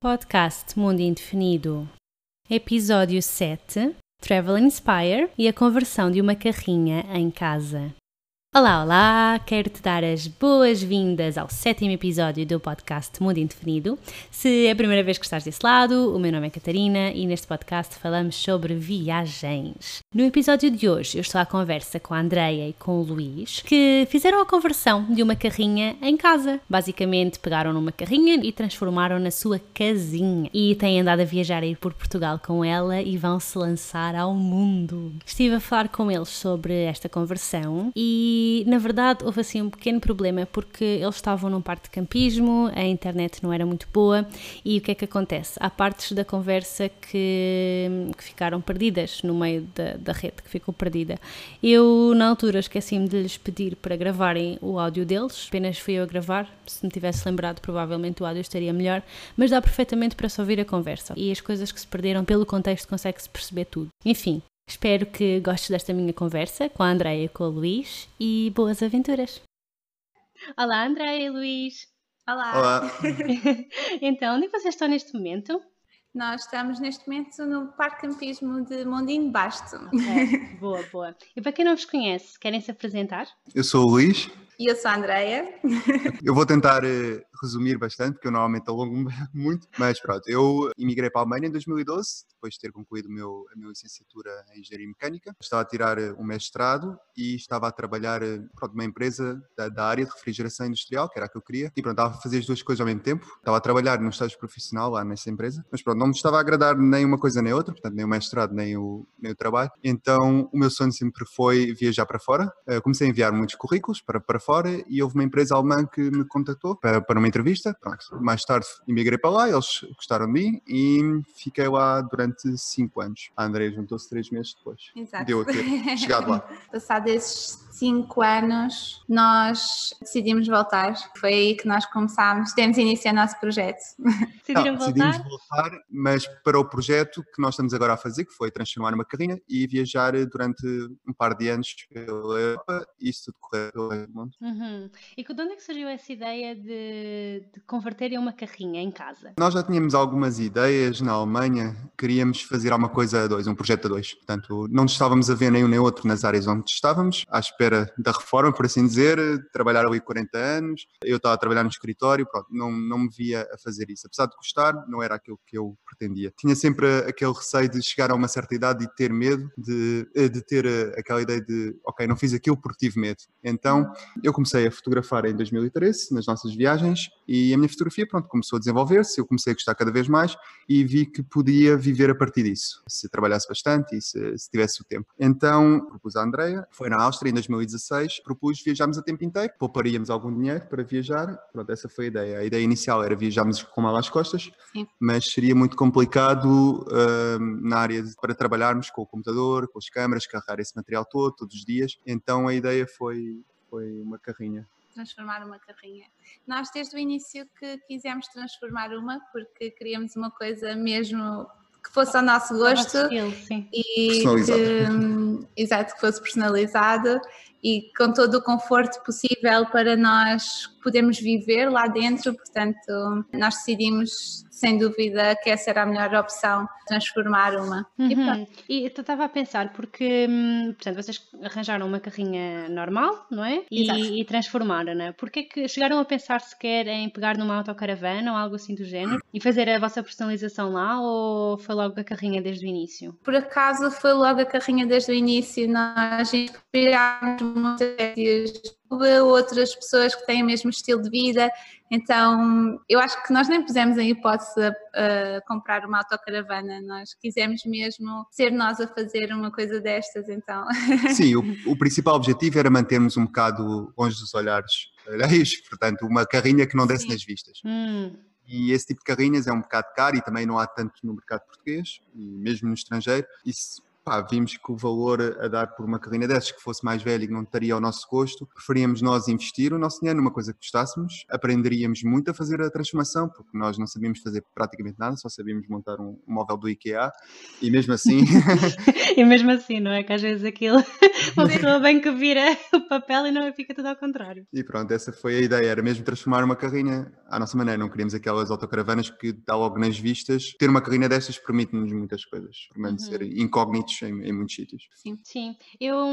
Podcast Mundo Indefinido. Episódio 7 Travel Inspire e a conversão de uma carrinha em casa. Olá, olá! Quero te dar as boas-vindas ao sétimo episódio do podcast Mundo Indefinido. Se é a primeira vez que estás desse lado, o meu nome é Catarina e neste podcast falamos sobre viagens. No episódio de hoje eu estou à conversa com a Andreia e com o Luís, que fizeram a conversão de uma carrinha em casa. Basicamente pegaram numa carrinha e transformaram na sua casinha. E têm andado a viajar a ir por Portugal com ela e vão se lançar ao mundo. Estive a falar com eles sobre esta conversão e e na verdade houve assim um pequeno problema porque eles estavam num parque de campismo, a internet não era muito boa e o que é que acontece? Há partes da conversa que, que ficaram perdidas no meio da, da rede, que ficou perdida. Eu na altura esqueci-me de lhes pedir para gravarem o áudio deles, apenas fui eu a gravar, se me tivesse lembrado provavelmente o áudio estaria melhor, mas dá perfeitamente para se ouvir a conversa e as coisas que se perderam pelo contexto consegue-se perceber tudo. Enfim, Espero que gostes desta minha conversa com a Andréia e com o Luís e boas aventuras. Olá, Andréia e Luís. Olá. Olá. então, onde é vocês estão neste momento? Nós estamos neste momento no Parque Campismo de Mondinho Basto. Okay. boa, boa. E para quem não vos conhece, querem se apresentar? Eu sou o Luís. E eu sou a Andreia. Eu vou tentar uh, resumir bastante, porque eu normalmente alongo muito, mas pronto, eu emigrei para a Alemanha em 2012, depois de ter concluído meu, a minha licenciatura em Engenharia Mecânica. Estava a tirar uh, um mestrado e estava a trabalhar uh, pronto, numa empresa da, da, área de refrigeração industrial, que era a que eu queria, e pronto, estava a fazer as duas coisas ao mesmo tempo. Estava a trabalhar num estágio profissional lá nessa empresa, mas pronto, não me estava a agradar nem uma coisa nem outra, portanto, nem o mestrado nem o, nem o trabalho. Então, o meu sonho sempre foi viajar para fora. comecei a enviar muitos currículos para, para fora e houve uma empresa alemã que me contactou para, para uma entrevista. Pronto. Mais tarde emigrei para lá, eles gostaram de mim e fiquei lá durante cinco anos. A André juntou-se três meses depois. Exato. Deu a ter chegado lá. Passado esses cinco anos, nós decidimos voltar. Foi aí que nós começámos, temos iniciar o nosso projeto. Decidiram Não, voltar? Decidimos voltar, mas para o projeto que nós estamos agora a fazer, que foi transformar uma carrinha e viajar durante um par de anos pela Europa e isso tudo correr pelo mundo. Uhum. E de onde é que surgiu essa ideia de, de converterem uma carrinha em casa? Nós já tínhamos algumas ideias na Alemanha, queríamos fazer alguma coisa a dois, um projeto a dois. Portanto, não estávamos a ver nenhum nem outro nas áreas onde estávamos, à espera da reforma, por assim dizer, trabalhar ali 40 anos. Eu estava a trabalhar no escritório, pronto, não, não me via a fazer isso. Apesar de gostar, não era aquilo que eu pretendia. Tinha sempre aquele receio de chegar a uma certa idade e ter medo, de, de ter aquela ideia de, ok, não fiz aquilo porque tive medo. Então, eu comecei a fotografar em 2013, nas nossas viagens, e a minha fotografia, pronto, começou a desenvolver-se, eu comecei a gostar cada vez mais e vi que podia viver a partir disso, se trabalhasse bastante e se, se tivesse o tempo. Então, propus à Andrea, foi na Áustria em 2016, propus viajarmos a tempo inteiro, pouparíamos algum dinheiro para viajar, pronto, essa foi a ideia. A ideia inicial era viajarmos com mal às costas, Sim. mas seria muito complicado uh, na área de, para trabalharmos com o computador, com as câmaras, carregar esse material todo, todos os dias, então a ideia foi, foi uma carrinha transformar uma carrinha. Nós desde o início que quisemos transformar uma porque queríamos uma coisa mesmo que fosse ao nosso gosto Estilo, sim. e que, exato, que fosse personalizado e com todo o conforto possível para nós podermos viver lá dentro, portanto nós decidimos sem dúvida que essa era a melhor opção, transformar uma. E Uhum. pronto. E eu estava a pensar, porque hum, portanto, vocês arranjaram uma carrinha normal, não é? E, e transformaram, não é? Porquê que chegaram a pensar sequer em pegar numa autocaravana ou algo assim do género e fazer a vossa personalização lá ou foi logo a carrinha desde o início? Por acaso foi logo a carrinha desde o início, nós inspirámos muitas outras pessoas que têm o mesmo estilo de vida, então eu acho que nós nem pusemos em hipótese a, a comprar uma autocaravana, nós quisemos mesmo ser nós a fazer uma coisa destas, então Sim, o, o principal objetivo era mantermos um bocado longe dos olhares alheios, portanto, uma carrinha que não desse Sim. nas vistas. Hum, E esse tipo de carrinhas é um bocado caro e também não há tanto no mercado português, e mesmo no estrangeiro. Isso pá, vimos que o valor a dar por uma carrinha dessas que fosse mais velha e que não estaria ao nosso gosto, preferíamos nós investir o nosso dinheiro numa coisa que gostássemos, aprenderíamos muito a fazer a transformação, porque nós não sabíamos fazer praticamente nada, só sabíamos montar um, um móvel do IKEA e mesmo assim. e mesmo assim, não é? Que às vezes aquilo, uma pessoa bem que vira o papel e não fica tudo ao contrário. E pronto, essa foi a ideia, era mesmo transformar uma carrinha à nossa maneira, não queríamos aquelas autocaravanas que dá logo nas vistas. Ter uma carrinha destas permite-nos muitas coisas, permanecer uhum. incógnitos em, em, muitos sítios. Sim, sim. Eu,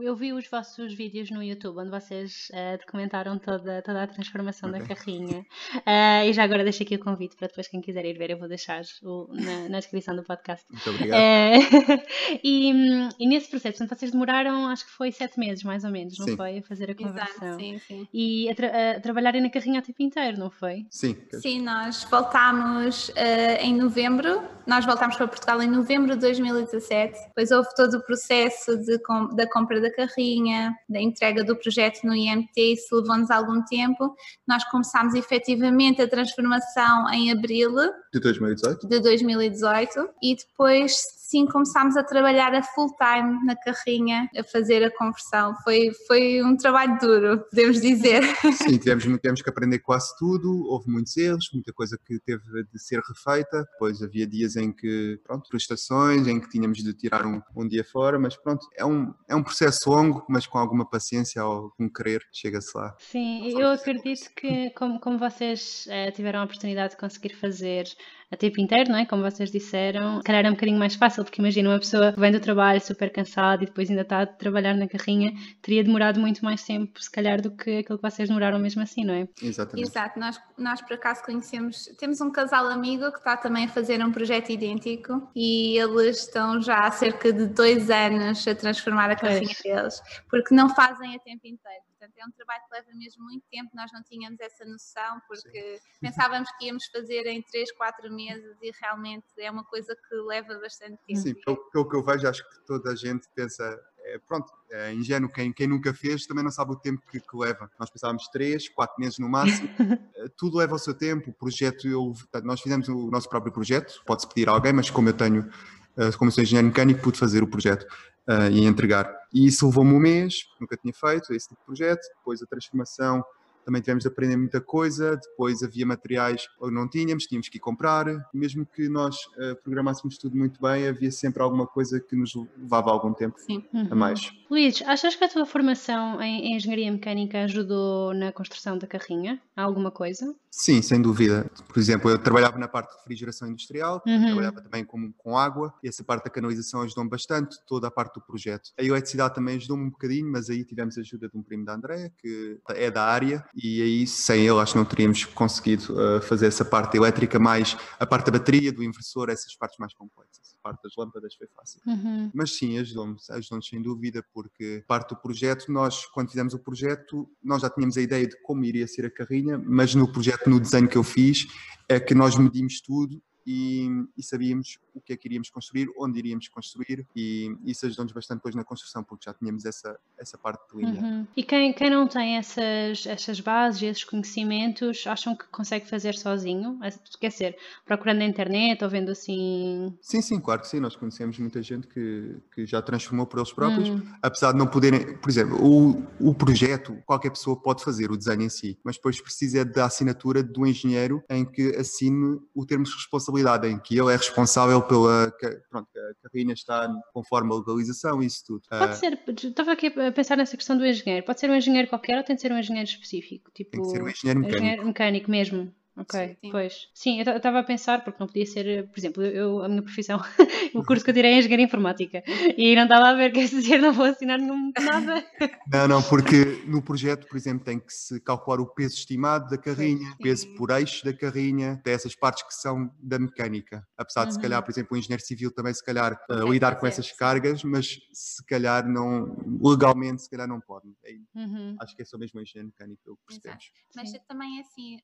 eu vi os vossos vídeos no YouTube, onde vocês uh, documentaram toda, toda a transformação okay. da carrinha. Uh, e já agora deixo aqui o convite para depois quem quiser ir ver, eu vou deixar o, na, na descrição do podcast. Muito obrigado. Uh, e, e, nesse processo, portanto, vocês demoraram, acho que foi sete meses, mais ou menos, não sim. foi? A fazer a conversão. Exato, sim, sim. E a, tra a trabalharem na carrinha o tempo inteiro, não foi? Sim. Sim, nós voltámos uh, em novembro, nós voltámos para Portugal em novembro de 2017, depois houve todo o processo de, da compra da carrinha, da entrega do projeto no IMT, isso levou-nos algum tempo. Nós começámos efetivamente a transformação em abril de 2018, de 2018 e depois sim começámos a trabalhar a full time na carrinha, a fazer a conversão. Foi, foi um trabalho duro, podemos dizer. Sim, tivemos, tivemos que aprender quase tudo, houve muitos erros, muita coisa que teve de ser refeita. Depois havia dias em que, pronto, prestações, em que tínhamos de tirar um, um dia fora, mas pronto, é um, é um processo longo, mas com alguma paciência ou com querer, chega-se lá. Sim, eu acredito que, como, como vocês eh, tiveram a oportunidade de conseguir fazer a tempo inteiro, não é? Como vocês disseram, se calhar é um bocadinho mais fácil, porque imagina uma pessoa que vem do trabalho super cansada e depois ainda está a trabalhar na carrinha, teria demorado muito mais tempo, se calhar, do que aquilo que vocês demoraram mesmo assim, não é? Exatamente. Exato, nós, nós por acaso conhecemos, temos um casal amigo que está também a fazer um projeto idêntico e eles estão já há cerca de dois anos a transformar a carrinha pois. deles, porque não fazem a tempo inteiro. Portanto, é um trabalho que leva mesmo muito tempo, nós não tínhamos essa noção, porque Sim. pensávamos que íamos fazer em 3, 4 meses e realmente é uma coisa que leva bastante tempo. Sim, pelo, pelo que eu vejo, acho que toda a gente pensa, é, pronto, é ingênuo, quem, quem nunca fez também não sabe o tempo que, que leva. Nós pensávamos 3, 4 meses no máximo, eh, tudo leva o seu tempo, o projeto, eu, nós fizemos o nosso próprio projeto, pode-se pedir a alguém, mas como eu tenho, eh, como sou engenheiro mecânico, pude fazer o projeto uh, e entregar. E isso levou-me um mês, nunca tinha feito esse tipo de projeto. Depois a transformação também tivemos de aprender muita coisa, depois havia materiais ou não tínhamos, tínhamos que ir comprar, mesmo que nós uh, programássemos tudo muito bem, havia sempre alguma coisa que nos levava algum tempo Sim. a mais. Uhum. Luís, achas que a tua formação em, em engenharia mecânica ajudou na construção da carrinha? Há alguma coisa? Sim, sem dúvida. Por exemplo, eu trabalhava na parte de refrigeração industrial, uhum. trabalhava também com, com água, e essa parte da canalização ajudou-me bastante, toda a parte do projeto. A eletricidade também ajudou-me um bocadinho, mas aí tivemos a ajuda de um primo da Andréa, que é da área, e aí sem ele acho que não teríamos conseguido uh, fazer essa parte elétrica, mais a parte da bateria, do inversor, essas partes mais complexas. A parte das lâmpadas foi fácil. Uhum. Mas sim, ajudou-me, ajudou-nos sem dúvida, porque parte do projeto, nós, quando fizemos o projeto, nós já tínhamos a ideia de como iria ser a carrinha, mas no projeto, no desenho que eu fiz, é que nós medimos tudo e, e, sabíamos o que é que iríamos construir, onde iríamos construir e isso ajudou-nos bastante depois na construção porque já tínhamos essa, essa parte de linha. Uhum. E quem, quem não tem essas, essas bases, esses conhecimentos, acham que consegue fazer sozinho? Quer dizer, procurando na internet ou vendo assim... Sim, sim, claro que sim, nós conhecemos muita gente que, que já transformou por eles próprios, uhum. apesar de não poderem, por exemplo, o, o projeto qualquer pessoa pode fazer, o desenho em si, mas depois precisa da assinatura do engenheiro em que assine o termo de responsabilidade responsabilidade em que ele é responsável pela pronto, a carrinha está conforme a legalização e isso tudo. Pode uh, ser, estava aqui a pensar nessa questão do engenheiro, pode ser um engenheiro qualquer ou tem de ser um engenheiro específico? Tipo, tem que ser um engenheiro mecânico. Engenheiro mecânico mesmo. Ok, sim. pois. Sim, eu estava a pensar, porque não podia ser, por exemplo, eu, a minha profissão, o curso que eu tirei é Engenharia Informática e não estava a ver, quer dizer, não vou assinar nenhum nada. Não, não, porque no projeto, por exemplo, tem que se calcular o peso estimado da carrinha, sim. peso por eixo da carrinha, dessas partes que são da mecânica. Apesar uhum. de, se calhar, por exemplo, o engenheiro civil também, se calhar, uh, lidar com essas cargas, mas se calhar não, legalmente, se calhar não pode. É, uhum. Acho que é só mesmo o engenheiro mecânico que percebemos. Mas também, assim,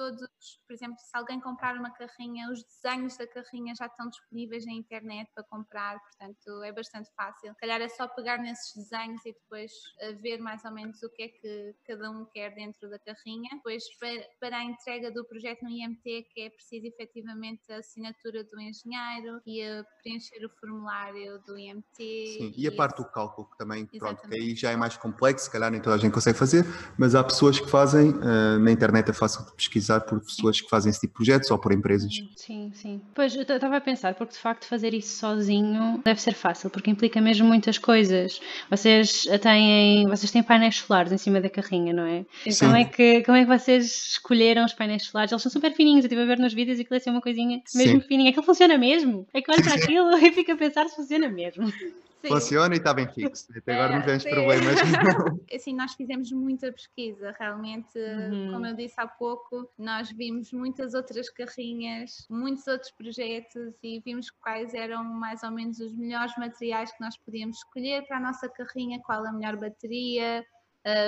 todos, por exemplo, se alguém comprar uma carrinha, os desenhos da carrinha já estão disponíveis na internet para comprar, portanto é bastante fácil. Se calhar é só pegar nesses desenhos e depois uh, ver mais ou menos o que é que cada um quer dentro da carrinha. Depois, para, a entrega do projeto no IMT, que é preciso efetivamente a assinatura do engenheiro e a preencher o formulário do IMT. Sim, e, e a parte do cálculo, que também, pronto, que aí já é mais complexo, se calhar nem toda a gente consegue fazer, mas há pessoas que fazem, uh, na internet é fácil de pesquisar por pessoas que fazem esse tipo de projetos ou por empresas. Sim, sim. Pois, eu estava a pensar, porque de facto fazer isso sozinho deve ser fácil, porque implica mesmo muitas coisas. Vocês têm, vocês têm painéis solares em cima da carrinha, não é? Sim. Como é que, como é que vocês escolheram os painéis solares? Eles são super fininhos, eu estive a ver nos vídeos e aquilo é uma coisinha mesmo sim. fininha. Aquilo funciona mesmo. É que para aquilo e fico a pensar se funciona mesmo. Sim. Funciona e está bem fixo. Até agora não temos problemas. Assim, nós fizemos muita pesquisa, realmente, uhum. como eu disse há pouco, nós vimos muitas outras carrinhas, muitos outros projetos e vimos quais eram mais ou menos os melhores materiais que nós podíamos escolher para a nossa carrinha, qual a melhor bateria,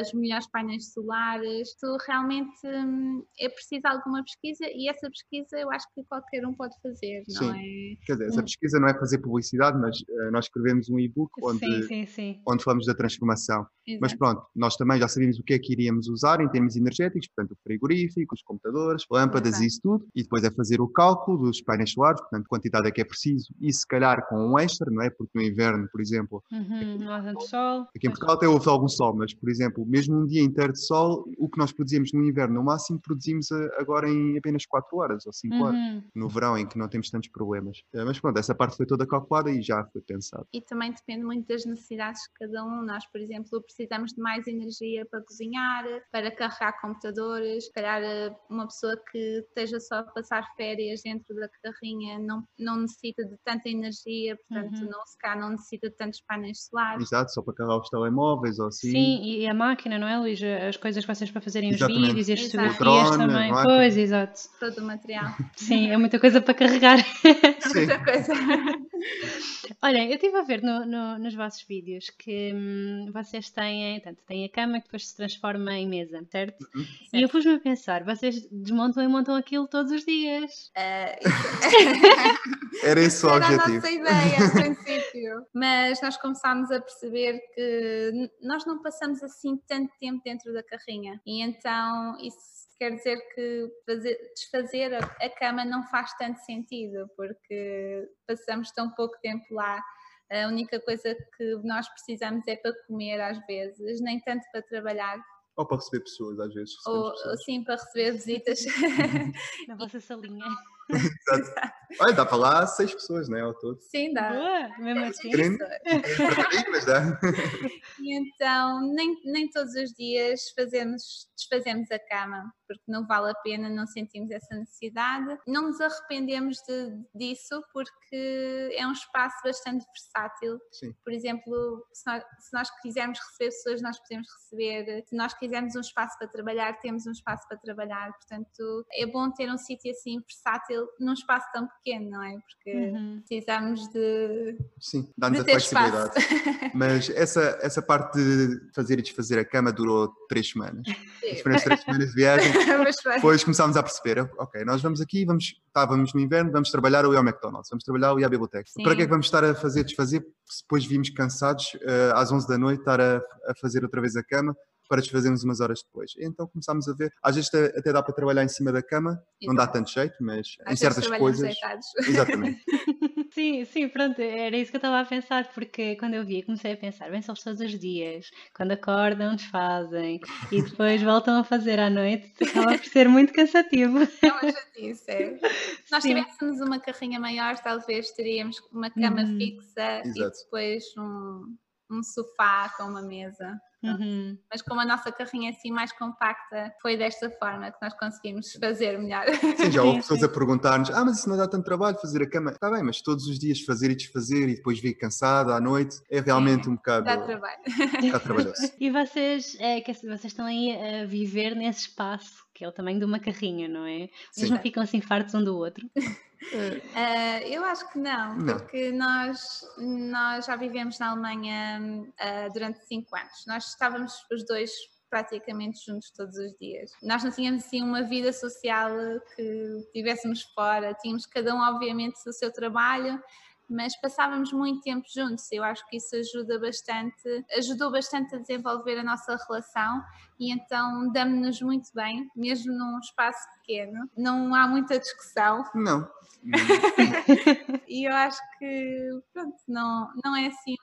os melhores painéis solares. Tu realmente hum, é preciso alguma pesquisa e essa pesquisa eu acho que qualquer um pode fazer, não sim. é? Quer dizer, essa hum. pesquisa não é fazer publicidade, mas uh, nós escrevemos um e-book onde, sim, sim, sim. onde falamos da transformação. Exato. Mas pronto, nós também já sabíamos o que é que iríamos usar em termos energéticos, portanto, o frigorífico, os computadores, lâmpadas e isso tudo, e depois é fazer o cálculo dos painéis solares, portanto, quantidade é que é preciso, e se calhar com um extra, não é? Porque no inverno, por exemplo, uhum, aqui, sol. aqui em Portugal até houve algum sol, mas, por exemplo, mesmo um dia inteiro de sol, o que nós produzimos no inverno, no máximo, produzimos eh, agora em apenas 4 horas ou 5 uhum. horas, no verão, em que não temos tantos problemas. Eh, mas pronto, essa parte foi toda calculada e já foi pensado. E também depende muito das necessidades de cada um. Nós, por exemplo, precisamos de mais energia para cozinhar, para carregar computadores. Se calhar eh, uma pessoa que esteja só a passar férias dentro da carrinha não, não necessita de tanta energia, portanto, uhum. não, se calhar não necessita de tantos painéis solares. Exato, só para carregar os telemóveis ou assim. Sim, e a máquina, não é, Luís? As coisas que vocês para fazerem Exatamente. os vídeos e as fotografias também. Pois, exato. Todo o material. Sim, é muita coisa para carregar. Sim. muita coisa. Olha, eu estive a ver no, no, nos vossos vídeos que hum, vocês têm, tanto têm a cama que depois se transforma em mesa, certo? Uhum. certo. E eu pus-me a pensar, vocês desmontam e montam aquilo todos os dias. Uh, Era esse o Era objetivo. Era a nossa ideia, a princípio. Mas nós começámos a perceber que nós não passamos assim tanto tempo dentro da carrinha. E então isso quer dizer que fazer, desfazer a, a, cama não faz tanto sentido, porque passamos tão pouco tempo lá. A única coisa que nós precisamos é para comer às vezes, nem tanto para trabalhar. Ou para receber pessoas, às vezes. Ou, sim, para receber visitas. Na vossa salinha. Exato. Olha, dá para lá seis pessoas, não é? Ao todo. Sim, dá. Boa, mesmo assim. mas dá. E então, nem, nem todos os dias fazemos, desfazemos a cama, porque não vale a pena, não sentimos essa necessidade. Não nos arrependemos de, disso, porque é um espaço bastante versátil. Sim. Por exemplo, se nós, se nós quisermos receber pessoas, nós podemos receber. Se nós quisermos um espaço para trabalhar, temos um espaço para trabalhar. Portanto, é bom ter um sítio assim versátil num espaço tão pequeno, não é? Porque uhum. precisamos de. Sim, dá-nos a flexibilidade. Mas essa, essa parte de fazer e desfazer a cama durou três semanas. As primeiras três semanas de viagem. depois começámos a perceber, ok, nós vamos aqui, vamos, estávamos no inverno, vamos trabalhar ou ir ao McDonald's, vamos trabalhar ou ir à biblioteca. Sim. Para que é que vamos estar a fazer, desfazer, se depois vimos cansados, uh, às 11 da noite, estar a, a fazer outra vez a cama, para desfazermos umas horas depois. Então começámos a ver, às vezes até dá para trabalhar em cima da cama, não dá tanto jeito, mas às em certas coisas. Exatamente. Sim, sim, pronto, era isso que eu estava a pensar, porque quando eu vi, comecei a pensar, bem, são todos os dias, quando acordam, desfazem e depois voltam a fazer à noite, acaba por ser muito cansativo. É uma chatice, é. Se nós sim. tivéssemos uma carrinha maior, talvez teríamos uma cama uhum. fixa Exato. e depois um, um sofá com uma mesa. Uhum. Mas como a nossa carrinha é assim mais compacta, foi desta forma que nós conseguimos fazer melhor. Sim, já houve pessoas a perguntar-nos: ah, mas isso não dá tanto trabalho fazer a cama. Está bem, mas todos os dias fazer e desfazer e depois vir cansada à noite é realmente um bocado. Dá trabalho. Bocado trabalhoso. e vocês, é, que vocês estão aí a viver nesse espaço, que é o tamanho de uma carrinha, não é? Vocês não ficam assim fartos um do outro? Uh, eu acho que não, não, porque nós, nós já vivemos na Alemanha uh, durante cinco anos. Nós estávamos os dois praticamente juntos todos os dias. Nós não tínhamos assim uma vida social que tivéssemos fora, tínhamos cada um, obviamente, o seu trabalho, mas passávamos muito tempo juntos. Eu acho que isso ajuda bastante, ajudou bastante a desenvolver a nossa relação e então damos-nos muito bem, mesmo num espaço pequeno. Não há muita discussão. Não. e eu acho que pronto, não, não é assim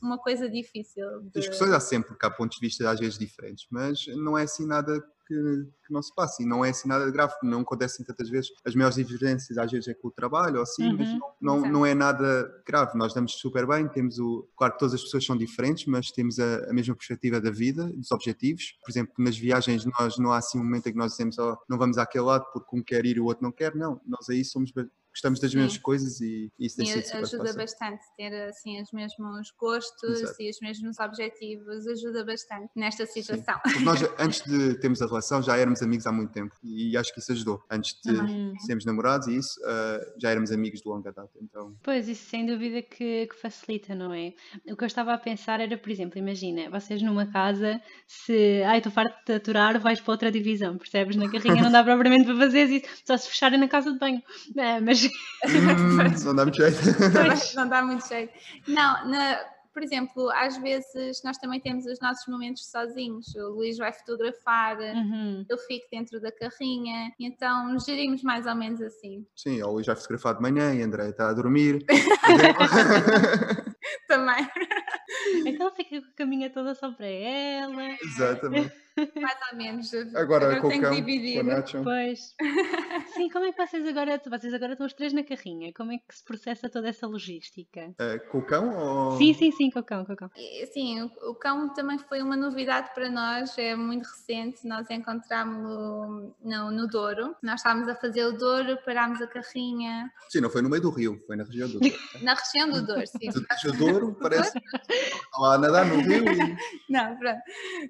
uma coisa difícil. De... Discussões há sempre, porque há pontos de vista às vezes diferentes, mas não é assim nada que, que, não se passa e não é assim nada de grave, não acontecem tantas vezes. As maiores divergências às vezes é com o trabalho ou assim, uhum. mas não, não, não, é nada grave. Nós damos super bem, temos o. Claro que todas as pessoas são diferentes, mas temos a, a mesma perspectiva da vida, dos objetivos. Por exemplo, nas viagens nós não há assim um momento em que nós dizemos oh, não vamos àquele lado porque um quer ir e o outro não quer, não. Nós aí somos gostamos das Sim. mesmas coisas e, e isso super ajuda fácil. bastante ter assim os mesmos gostos Exato. e os mesmos objetivos ajuda bastante nesta situação nós antes de termos a relação já éramos amigos há muito tempo e acho que isso ajudou antes de uhum. sermos namorados e isso uh, já éramos amigos de longa data então pois isso sem dúvida que, que, facilita não é o que eu estava a pensar era por exemplo imagina vocês numa casa se ai estou farto de aturar vais para outra divisão percebes na carrinha não dá propriamente para fazer isso só se fecharem na casa de banho é, mas Hum, não dá muito jeito. não dá muito jeito. Não, na, por exemplo, às vezes nós também temos os nossos momentos sozinhos. O Luís vai fotografar, uhum. eu fico dentro da carrinha, então gerimos mais ou menos assim. Sim, o Luís vai fotografar de manhã e a André está a dormir. também. Então fica com a caminha toda só para ela. Exatamente. Mais ou menos. Agora, agora com o cão, com Pois. Sim, como é que vocês agora, vocês agora estão os três na carrinha? Como é que se processa toda essa logística? Uh, com o cão ou... Sim, sim, sim, com o cão, com o cão. Sim, o, o cão também foi uma novidade para nós, é muito recente, nós encontramos-lo no, no Douro. Nós estávamos a fazer o Douro, parámos a carrinha. Sim, não foi no meio do rio, foi na região do Douro. na região do Douro, sim. Do Douro, parece lá a nadar no rio. E... Não, pronto.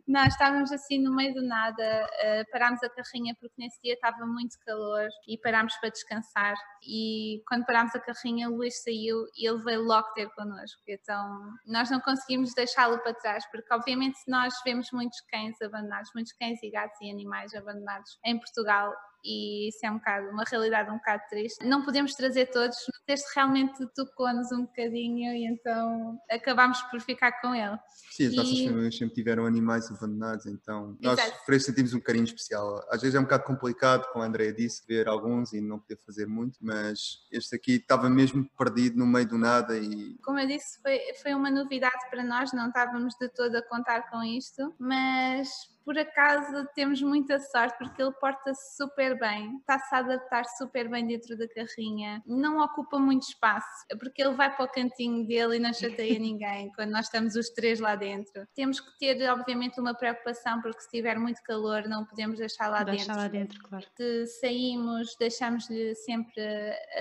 Nós estávamos assim assim no meio do nada, uh, parámos a carrinha porque nesse dia estava muito calor e parámos para descansar. E quando parámos a carrinha, o Luís saiu e ele veio logo ter connosco. Então nós não conseguimos deixá-lo para trás, porque obviamente nós vemos muitos cães abandonados, muitos cães e gatos e animais abandonados em Portugal e isso é um bocado, uma realidade um bocado triste. Não podemos trazer todos, mas este realmente tocou-nos um bocadinho e então acabámos por ficar com ele. Sim, as e... nossas famílias sempre tiveram animais abandonados, então nós isso sentimos um carinho especial. Às vezes é um bocado complicado, como a Andrea disse, ver alguns e não poder fazer muito, mas este aqui estava mesmo perdido no meio do nada e... Como eu disse, foi, foi uma novidade para nós, não estávamos de todo a contar com isto, mas por acaso temos muita sorte porque ele porta-se super bem, está-se a adaptar super bem dentro da carrinha, não ocupa muito espaço, porque ele vai para o cantinho dele e não chateia ninguém quando nós estamos os três lá dentro. Temos que ter, obviamente, uma preocupação porque se tiver muito calor não podemos deixar lá Deixa dentro. lá dentro, claro. Se saímos, deixamos-lhe sempre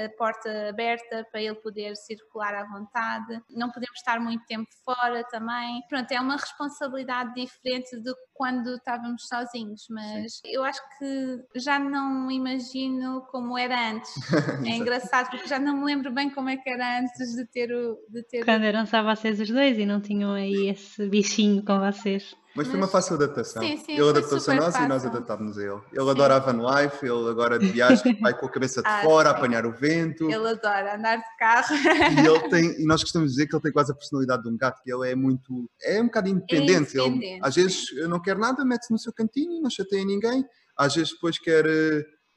a porta aberta para ele poder circular à vontade. Não podemos estar muito tempo fora também. Pronto, é uma responsabilidade diferente do que quando estávamos sozinhos, mas Sim. eu acho que já não imagino como era antes. é engraçado porque já não me lembro bem como é que era antes de ter o. De ter quando eram só vocês os dois e não tinham aí esse bichinho com vocês. Mas foi uma fácil adaptação. Sim, sim, ele adaptou-se a nós fácil. e nós adaptámos a ele. Ele sim. adora a van life, ele agora de viagem vai com a cabeça de ah, fora, a apanhar o vento. Ele adora andar de carro. E, ele tem, e nós gostamos de dizer que ele tem quase a personalidade de um gato, que ele é muito. É um bocado independente. É independente. Ele, às vezes não quer nada, mete-se no seu cantinho, não chateia ninguém. Às vezes depois quer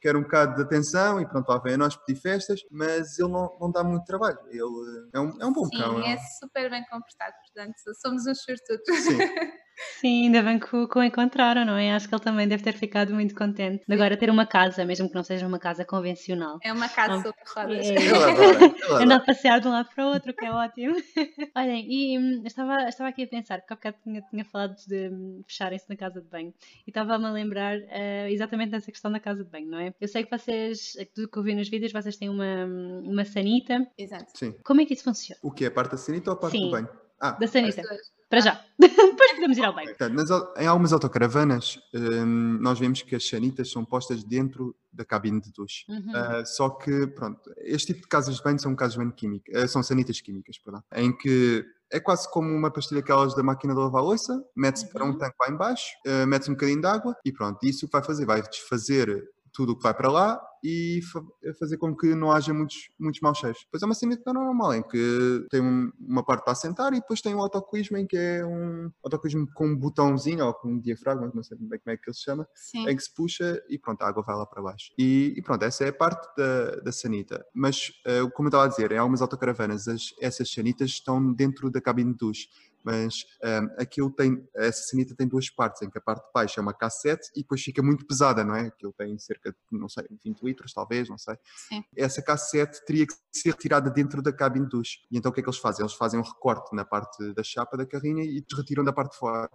quer um bocado de atenção e pronto, lá vem a nós pedir festas, mas ele não, não dá muito trabalho. Ele é um, é um bom Sim, cão. é, é super bem comportado, portanto, somos uns sortudos. Sim. Sim, ainda bem que, que o encontraram, não é? Acho que ele também deve ter ficado muito contente de agora ter uma casa, mesmo que não seja uma casa convencional. É uma casa sobre rodas. É, Andar a passear de um lado para o outro, que é ótimo. Olhem, e hum, estava, estava aqui a pensar, porque há bocado tinha, tinha falado de hum, fecharem-se na casa de banho e estava-me a lembrar uh, exatamente dessa questão da casa de banho, não é? Eu sei que vocês, tudo que eu vi nos vídeos, vocês têm uma, uma sanita. Exato. Sim. Como é que isso funciona? O que é? A parte da sanita ou a parte Sim. do banho? Ah, da sanita. Para já. Depois podemos ir ao banho. Nas, em algumas autocaravanas, um, nós vemos que as sanitas são postas dentro da cabine de duche. Uhum. Uh, só que, pronto, este tipo de casas de banho são casas de banho químicas, uh, são sanitas químicas, perdão, em que é quase como uma pastilha aquelas da máquina de lavar louça, mete-se para um Uhum. tanque lá em baixo, uh, mete-se um bocadinho de água e pronto, isso o que vai fazer? Vai desfazer tudo o que vai para lá e fa- fazer com que não haja muitos, muitos maus cheiros. Depois é uma cena que não é normal, em que tem um- uma parte para assentar e depois tem um autocolismo em que é um autocolismo com um botãozinho ou com um diafragma, não sei bem como é que ele se chama, Sim. em que se puxa e pronto, a água vai lá para baixo. E, e pronto, essa é a parte da, da sanita. Mas, eh, como eu estava a dizer, em algumas autocaravanas as- essas sanitas estão dentro da cabine de duche. Mas ehm, aquilo tem, essa sanita tem duas partes, em que a parte de baixo é uma cassete e depois fica muito pesada, não é? Aquilo tem cerca de, não sei, 20 litros talvez, não sei Sim. essa cassete teria que ser retirada dentro da cabine de duche. E então o que é que eles fazem? Eles fazem um recorte na parte da chapa da carrinha e retiram da parte de fora.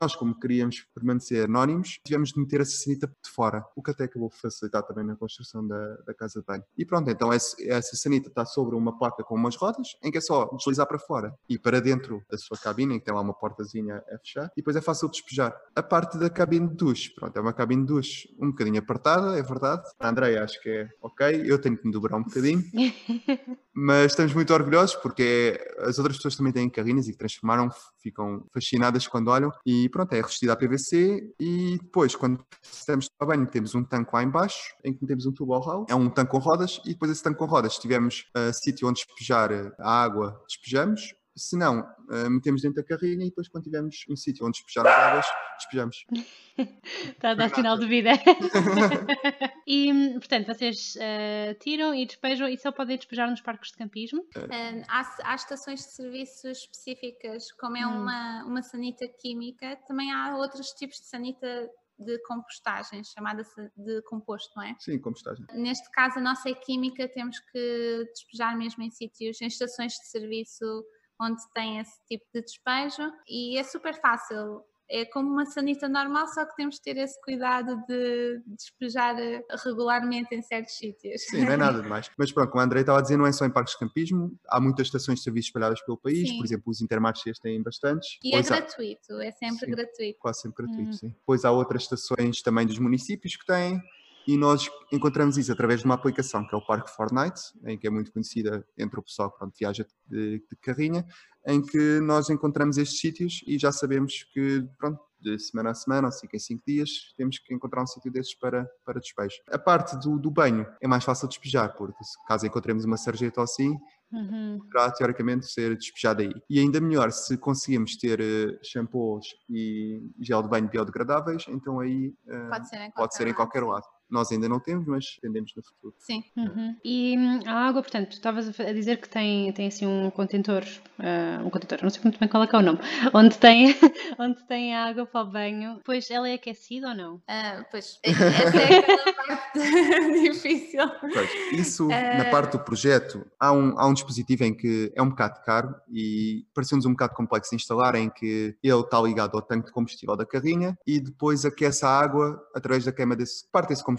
Nós, como queríamos permanecer anónimos, tivemos de meter a sanita de fora, o que até acabou por facilitar também na construção da, da casa de banho. E pronto, então essa, essa sanita está sobre uma placa com umas rodas, em que é só deslizar para fora e para dentro da sua cabine, em que tem lá uma portazinha a fechar, e depois é fácil despejar. A parte da cabine de duche, pronto, é uma cabine de duche um bocadinho apertada, é verdade. A Andrea acho que é ok, eu tenho que me dobrar um bocadinho, mas estamos muito orgulhosos porque as outras pessoas também têm carrinhas e que transformaram, ficam fascinadas quando olham e pronto, é revestida a PVC e depois quando precisamos de banho temos um tanque lá em baixo em que metemos um tubo ao ralo, é um tanque com rodas e depois esse tanque com rodas, se tivermos ah, sítio onde despejar a água, despejamos, se não, ah, metemos dentro da carrinha e depois quando tivermos um sítio onde despejar as águas, despejamos. Está a dar sinal de vida. e, portanto, vocês eh, tiram e despejam e só podem despejar nos parques de campismo? Uh, há, há estações de serviço específicas, como é Hum. uma, uma sanita química, também há outros tipos de sanita de compostagem, chamada de composto, não é? Sim, compostagem. Neste caso, a nossa é química, temos que despejar mesmo em sítios, em estações de serviço onde tem esse tipo de despejo e é super fácil. É como uma sanita normal, só que temos que ter esse cuidado de despejar eh, regularmente em certos sítios. Sim, não é nada demais. Mas pronto, como a Andrei estava a dizer, não é só em parques de campismo, há muitas estações de serviço espalhadas pelo país, Sim. por exemplo, os Intermarchés têm bastantes. E Pois é há- gratuito, é sempre Sim. gratuito. quase sempre gratuito, Hum. sim. Depois há outras estações também dos municípios que têm, e nós encontramos isso através de uma aplicação que é o Parque Fortnite, em que é muito conhecida entre o pessoal que pronto, viaja de, de carrinha, em que nós encontramos estes sítios e já sabemos que, pronto, de semana a semana, ou 5 em 5 dias, temos que encontrar um sítio desses para, para despejo. A parte do, do banho é mais fácil de despejar, porque caso encontremos uma sarjeta ou assim, Uhum. poderá teoricamente ser despejado aí. E ainda melhor, se conseguimos ter eh, shampoos e gel de banho biodegradáveis, então aí eh, Pode ser em qualquer, pode ser em qualquer lado. Nós ainda não temos, mas tendemos no futuro. Sim, Uhum. E hum, a água, portanto, tu estavas a dizer que tem, tem assim um contentor, ah, um contentor, não sei muito bem qual é que é o nome, onde tem, onde tem a água para o banho, pois ela é aquecida ou não? Ah, pois, essa é aquela parte difícil. Pois, isso, Eh, na parte do projeto, há um, há um dispositivo em que é um bocado caro e pareceu-nos um bocado complexo de instalar, em que ele está ligado ao tanque de combustível da carrinha e depois aquece a água através da queima desse, parte desse combustível.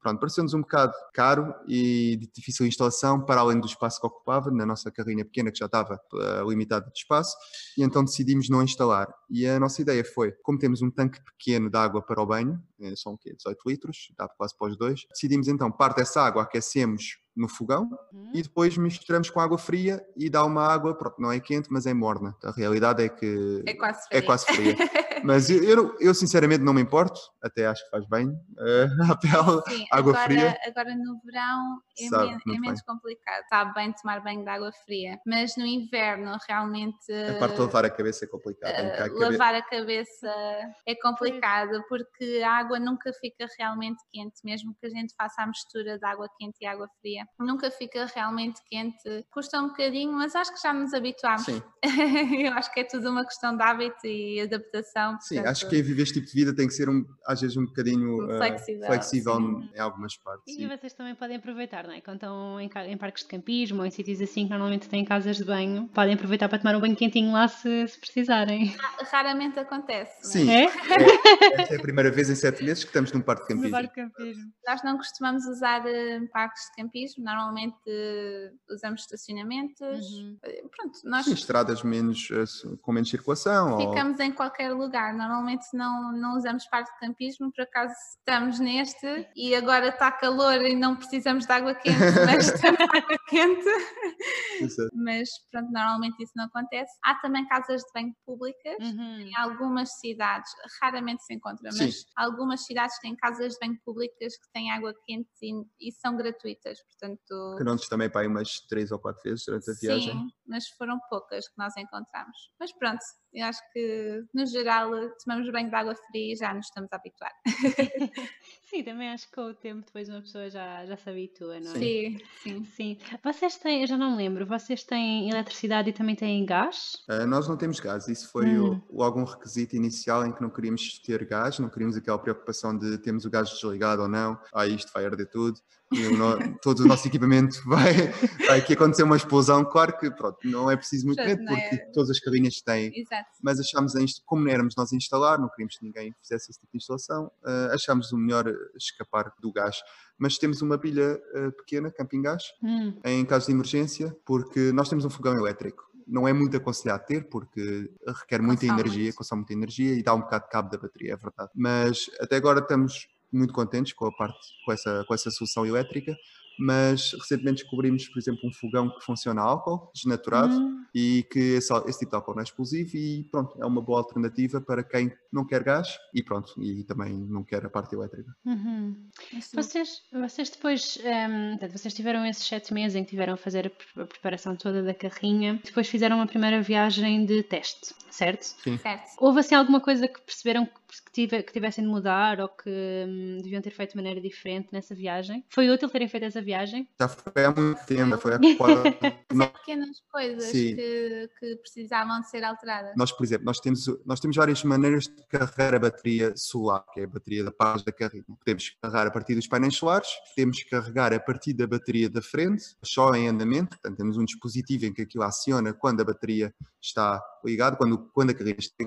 Pronto, pareceu-nos um bocado caro e de difícil instalação, para além do espaço que ocupava, na nossa carrinha pequena, que já estava uh, limitada de espaço, e então decidimos não instalar. E a nossa ideia foi, como temos um tanque pequeno de água para o banho, eh, são o quê? 18 litros, dá quase para os dois, decidimos então, parte dessa água aquecemos no fogão Uhum. e depois misturamos com água fria e dá uma água, pronto, não é quente, mas é morna. A realidade é que É quase é frio. quase fria. Mas eu, eu, eu, sinceramente não me importo, até acho que faz bem eh, à pele. Sim, água agora, fria. agora no verão é, Sabe men- é menos complicado. Sabe bem tomar banho de água fria. Mas no inverno realmente A parte de lavar a cabeça é complicada. cabe- lavar a cabeça é complicado porque a água nunca fica realmente quente, mesmo que a gente faça a mistura de água quente e água fria. Nunca fica realmente quente. Custa um bocadinho, mas acho que já nos habituámos. Sim, Eu acho que é tudo uma questão de hábito e adaptação. Sim, portanto, acho que quem vive este tipo de vida tem que ser um, às vezes um bocadinho eh, Flexível, flexível sim. em algumas partes. E E- vocês também podem aproveitar, não é? Quando estão em, em parques de campismo ou em sítios assim que normalmente têm casas de banho, podem aproveitar para tomar um banho quentinho lá se, se precisarem. Raramente acontece. não é? Sim, É? esta é a primeira vez em sete meses que estamos num parque de No campismo. parque de campismo. Nós não costumamos usar eh, parques de campismo, normalmente eh, usamos estacionamentos. Uhum. Pronto, nós Sim, estradas menos, com menos circulação. ou- ficamos em qualquer lugar. Normalmente não, não usamos parque de campismo, por acaso estamos neste e agora está calor e não precisamos de água quente, mas estamos de água quente, mas pronto, normalmente isso não acontece. Há também casas de banho públicas. Uhum. Em algumas cidades, raramente se encontra, Sim. mas algumas cidades têm casas de banho públicas que têm água quente e, e são gratuitas, portanto. Canontes também para aí umas três ou quatro vezes durante a viagem. Sim, mas foram poucas que nós encontramos. Mas pronto, eu acho que no geral tomamos banho de água fria e já nos estamos a habituar. Sim, também acho que com o tempo depois uma pessoa já, já se habitua, não é? Sim, sim. Sim. Vocês têm, eu já não me lembro, vocês têm eletricidade e também têm gás? Uh, nós não temos gás, isso foi Hum. o, algum requisito inicial em que não queríamos ter gás, não queríamos aquela preocupação de termos o gás desligado ou não, ah, isto vai arder tudo, no- todo o nosso equipamento vai, vai aqui acontecer uma explosão. Claro que pronto, não é preciso muito medo, não é- porque todas as carrinhas têm Exato. mas achámos, como não éramos nós a instalar, não queríamos que ninguém fizesse esse tipo de instalação, eh, achámos o melhor escapar do gás. Mas temos uma pilha eh, pequena, camping gás, Hum. em caso de emergência, porque nós temos um fogão elétrico. Não é muito aconselhado ter, porque requer muita Consome energia, muito. consome muita energia e dá um bocado de cabo da bateria, é verdade. Mas até agora estamos muito contentes com a parte, com essa, com essa solução elétrica, mas recentemente descobrimos, por exemplo, um fogão que funciona a álcool, desnaturado, Hum. e que esse, esse tipo de álcool não é explosivo e pronto, é uma boa alternativa para quem não quer gás e pronto, e também não quer a parte elétrica. Uhum. Isso- Vocês, vocês depois, portanto, vocês tiveram esses sete meses em que tiveram a fazer a pre- a preparação toda da carrinha, depois fizeram uma primeira viagem de teste, certo? Certo. Houve assim alguma coisa que perceberam que, tive- que tivessem de mudar ou que hum, deviam ter feito de maneira diferente nessa viagem? Foi útil terem feito essa viagem? Já foi há muito tempo, foi há quase... Pequenas coisas que, que precisavam de ser alteradas. Nós, por exemplo, nós temos, nós temos várias maneiras de carregar a bateria solar, que é a bateria da paz da carrinha. Podemos carregar a partir dos painéis solares, podemos carregar a partir da bateria da frente, só em andamento, portanto temos um dispositivo em que aquilo aciona quando a bateria está ligada, quando, quando a carrinha está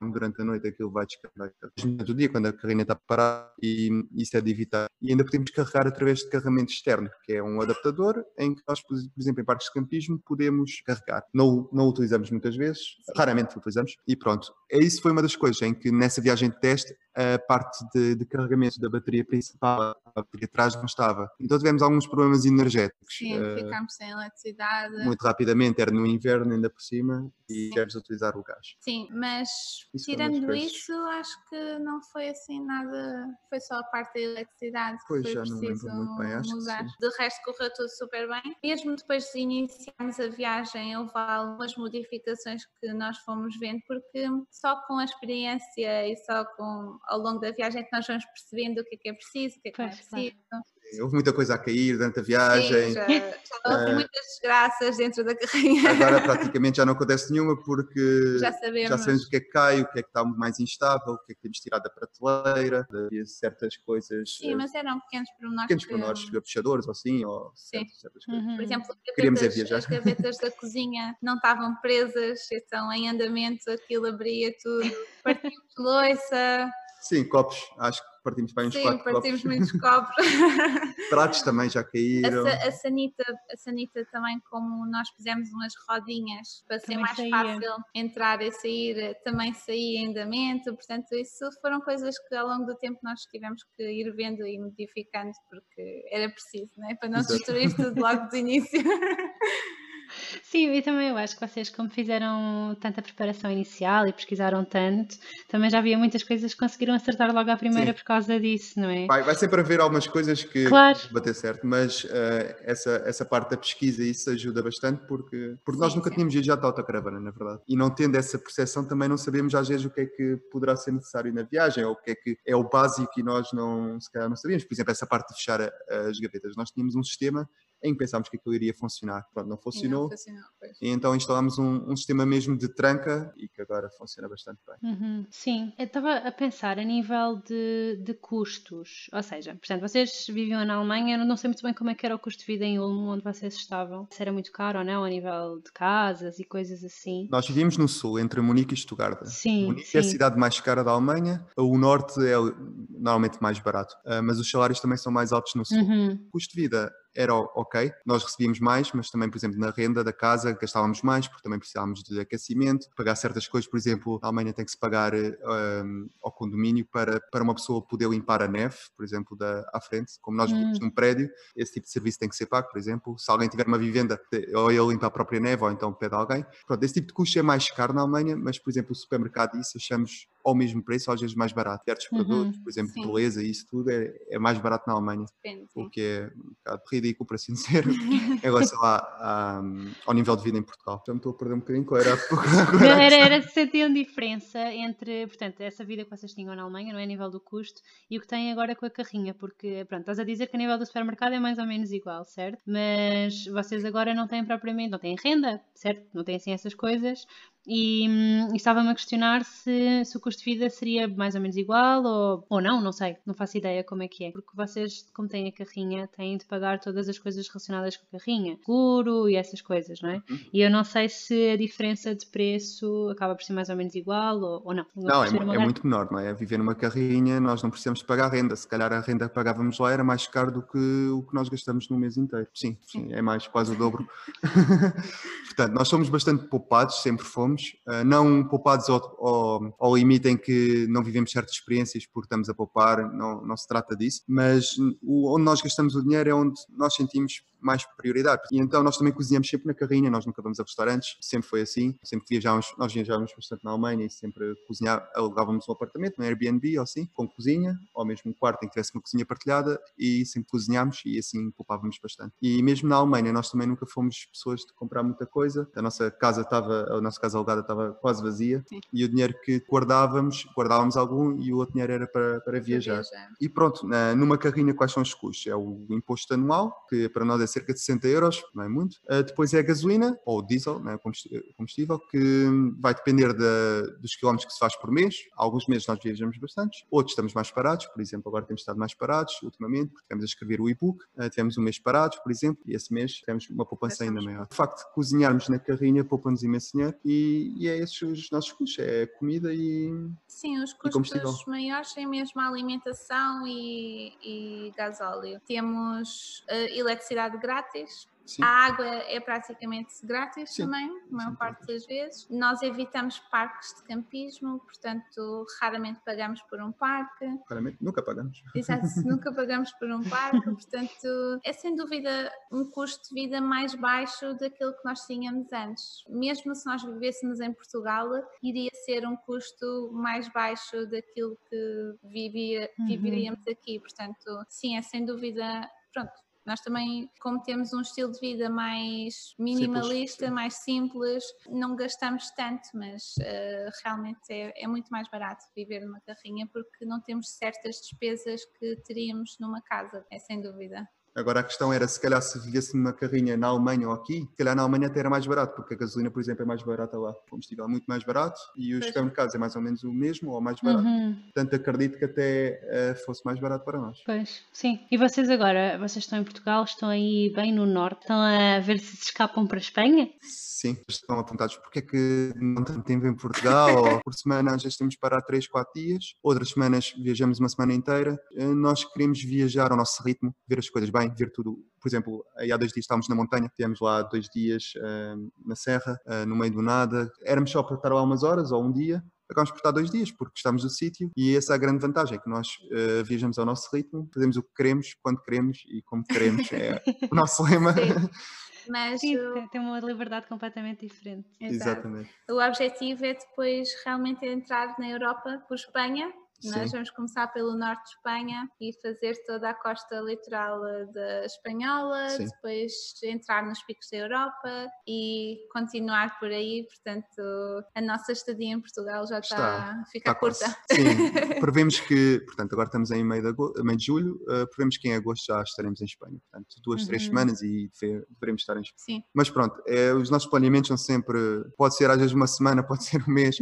durante a noite aquilo vai descarregar durante o dia, quando a carrinha está parada, e isso é de evitar. E ainda podemos carregar através de carregamento externo, que é um adaptador em que nós, por exemplo, em parques de campismo, podemos carregar. Não, não utilizamos muitas vezes, raramente utilizamos, e pronto. É Isso foi uma das coisas em que nessa viagem de teste a parte de, de carregamento da bateria principal, a bateria atrás não estava. Então tivemos alguns problemas energéticos. Sim, eh, ficámos sem eletricidade. muito rapidamente, era no inverno ainda por cima, e tivemos a utilizar o gás. Sim, mas Isso tirando isso, acho que não foi assim nada. Foi só a parte da eletricidade que Pois, foi já não preciso muito bem, acho mudar. De resto, correu tudo super bem. Mesmo depois de iniciarmos a viagem, houve algumas modificações que nós fomos vendo, porque só com a experiência e só com ao longo da viagem é que nós vamos percebendo o que é que é preciso, o que é que não é preciso. Houve muita coisa a cair durante a Sim, viagem. já, já houve Eh, muitas desgraças dentro da carrinha. Agora praticamente já não acontece nenhuma porque já sabemos. já sabemos o que é que cai, o que é que está mais instável, o que é que temos tirado da prateleira, havia certas coisas, Sim, eh, mas eram pequenos pormenores. pequenos que- pormenores, fechadores ou assim, ou Sim. certas, certas coisas. Uhum. Por exemplo, é gavetas, viajar. as gavetas da cozinha não estavam presas, estão em andamento, aquilo abria tudo, partimos louça, Sim, copos, acho que partimos aí uns sim, quatro partimos copos. muitos copos. Pratos também já A, caíram. sa- a sanita, a sanita também, como nós fizemos umas rodinhas para ser Também mais saía. fácil entrar e sair, também saía em andamento, portanto isso foram coisas que ao longo do tempo nós tivemos que ir vendo e modificando porque era preciso, não é? Para não Exato. destruir tudo logo do início. Sim, e também eu acho que vocês, como fizeram tanta preparação inicial e pesquisaram tanto, também já havia muitas coisas que conseguiram acertar logo à primeira Sim. por causa disso, não é? Vai, vai sempre haver algumas coisas que Claro. bater certo, mas eh, essa, essa parte da pesquisa isso ajuda bastante porque, porque nós nunca tínhamos viajado de autocaravana, na verdade. E não tendo essa percepção também não sabemos às vezes o que é que poderá ser necessário na viagem ou o que é que é o básico e nós não, se calhar não sabíamos. Por exemplo, essa parte de fechar a- as gavetas. Nós tínhamos um sistema em que pensámos que aquilo iria funcionar. Pronto, não E não funcionou. funcionou. E então instalámos um, um sistema mesmo de tranca e que agora funciona bastante bem. Uhum, Sim, eu estava a pensar a nível de, de custos, ou seja, portanto, vocês viviam na Alemanha, eu não sei muito bem como é que era o custo de vida em Ulm, onde vocês estavam, se era muito caro ou não, a nível de casas e coisas assim. Nós vivimos no sul, entre Munique e Stuttgart. Sim, Munique é a sim. cidade mais cara da Alemanha, o norte é normalmente mais barato, ah, mas os salários também são mais altos no sul. Uhum, O custo de vida era ok. Nós recebíamos mais, mas também, por exemplo, na renda da casa gastávamos mais, porque também precisávamos de aquecimento, pagar certas coisas, por exemplo, a Alemanha tem que se pagar um, ao condomínio para, para uma pessoa poder limpar a neve, por exemplo, da, à frente. Como nós vivemos hum. num prédio, esse tipo de serviço tem que ser pago, por exemplo. Se alguém tiver uma vivenda, ou ele limpa a própria neve, ou então pede alguém. Pronto, esse tipo de custo é mais caro na Alemanha, mas, por exemplo, o supermercado, isso achamos ao mesmo preço, às vezes mais barato. Certos uhum, produtos, por exemplo, sim. beleza e isso tudo é, é mais barato na Alemanha. Depende, o que é um bocado ridículo, para assim dizer, em relação à, ao nível de vida em Portugal. Já me estou a perder um bocadinho qual era a era, era se sentiam diferença entre, portanto, essa vida que vocês tinham na Alemanha, não é a nível do custo, e o que têm agora com a carrinha, porque, pronto, estás a dizer que a nível do supermercado é mais ou menos igual, certo? Mas vocês agora não têm propriamente, não têm renda, certo? Não têm assim essas coisas, e, hum, e estava-me a questionar se, se, o custo de vida seria mais ou menos igual ou, ou não, não sei, não faço ideia como é que é. Porque vocês, como têm a carrinha, têm de pagar todas as coisas relacionadas com a carrinha, seguro e essas coisas, não é? Uhum. E eu não sei se a diferença de preço acaba por ser mais ou menos igual ou, ou não. Não, é, é muito menor, não é? Viver numa carrinha, nós não precisamos pagar renda. Se calhar a renda que pagávamos lá era mais caro do que o que nós gastamos no mês inteiro. Sim, sim, é mais quase o dobro. Portanto, nós somos bastante poupados, sempre fomos uh, não poupados ao, ao, ao, limite em que não vivemos certas experiências porque estamos a poupar, não, não se trata disso, mas onde nós gastamos o dinheiro é onde nós sentimos mais prioridade. E então nós também cozinhamos sempre na carrinha, nós nunca vamos a restaurantes, sempre foi assim, sempre viajávamos, nós viajávamos bastante na Alemanha e sempre cozinhávamos, alugávamos um apartamento, um Airbnb ou assim, com cozinha, ou mesmo um quarto em que tivesse uma cozinha partilhada e sempre cozinhámos e assim poupávamos bastante. E mesmo na Alemanha nós também nunca fomos pessoas de comprar muita coisa, a nossa casa estava, a nossa casa alugada estava quase vazia Sim. e o dinheiro que guardávamos, guardávamos algum e o outro dinheiro era para, para viajar. viajar. E pronto, numa carrinha quais são os custos? É o imposto anual, que para nós é cerca de 60 euros, não é muito. Uh, depois é a gasolina, ou diesel, né, combustível, que vai depender dos quilómetros que se faz por mês. Alguns meses nós viajamos bastante, outros estamos mais parados, por exemplo, agora temos estado mais parados ultimamente, porque estamos a escrever o e-book, uh, tivemos um mês parados, por exemplo, e esse mês tivemos uma poupança ainda maior. O facto de cozinharmos na carrinha poupa-nos imenso dinheiro e, e, é esses os nossos custos, é comida e Sim, os custos maiores são mesmo a alimentação e, e gasóleo. Temos uh, eletricidade grátis, Sim. A água é praticamente grátis Sim. também, a maior Sim, parte das vezes. Nós evitamos parques de campismo, portanto, raramente pagamos por um parque. Raramente, nunca pagamos. Exato, nunca pagamos por um parque, portanto, é sem dúvida um custo de vida mais baixo daquilo que nós tínhamos antes. Mesmo se nós vivêssemos em Portugal, iria ser um custo mais baixo daquilo que vivia, uhum. viveríamos aqui. Portanto, sim, é sem dúvida. Pronto, nós também, como temos um estilo de vida mais minimalista, simples. mais simples, não gastamos tanto, mas uh, realmente é, é, muito mais barato viver numa carrinha porque não temos certas despesas que teríamos numa casa, é sem dúvida. Agora a questão era se calhar se vivesse numa carrinha na Alemanha ou aqui, se calhar na Alemanha até era mais barato, porque a gasolina, por exemplo, é mais barata lá. O combustível é muito mais barato e os supermercados é mais ou menos o mesmo ou mais barato. Uhum. Portanto, acredito que até uh, fosse mais barato para nós. Pois, sim. E vocês agora, vocês estão em Portugal, estão aí bem no norte, estão a ver se se escapam para a Espanha? Sim, estão apontados porque é que não tanto tempo em Portugal, por semana às vezes temos de parar 3, 4 dias, outras semanas viajamos uma semana inteira. Eh, nós queremos viajar ao nosso ritmo, ver as coisas bem bem, ver tudo. Por exemplo, aí há dois dias estávamos na montanha, tivemos lá dois dias uh, na serra, uh, no meio do nada. Éramos só para estar lá umas horas ou um dia, acabamos por estar dois dias, porque estamos do sítio e essa é a grande vantagem, que nós uh, viajamos ao nosso ritmo, fazemos o que queremos, quando queremos e como queremos, é o nosso lema. Mas Sim, o... tem uma liberdade completamente diferente. Exatamente. O objetivo é depois realmente entrar na Europa por Espanha nós vamos começar pelo norte de Espanha e fazer toda a costa litoral eh, da espanhola, Sim. depois entrar nos picos da Europa e continuar por aí. Portanto, a nossa estadia em Portugal já está, está a ficar está curta. Sim, prevemos que, portanto, agora estamos em meio de, agosto, meio de julho, uh, prevemos que em agosto já estaremos em Espanha. Portanto, duas, uhum. três semanas e devemos estar em Espanha. Sim. Mas pronto, é, os nossos planeamentos são sempre, pode ser às vezes uma semana, pode ser um mês.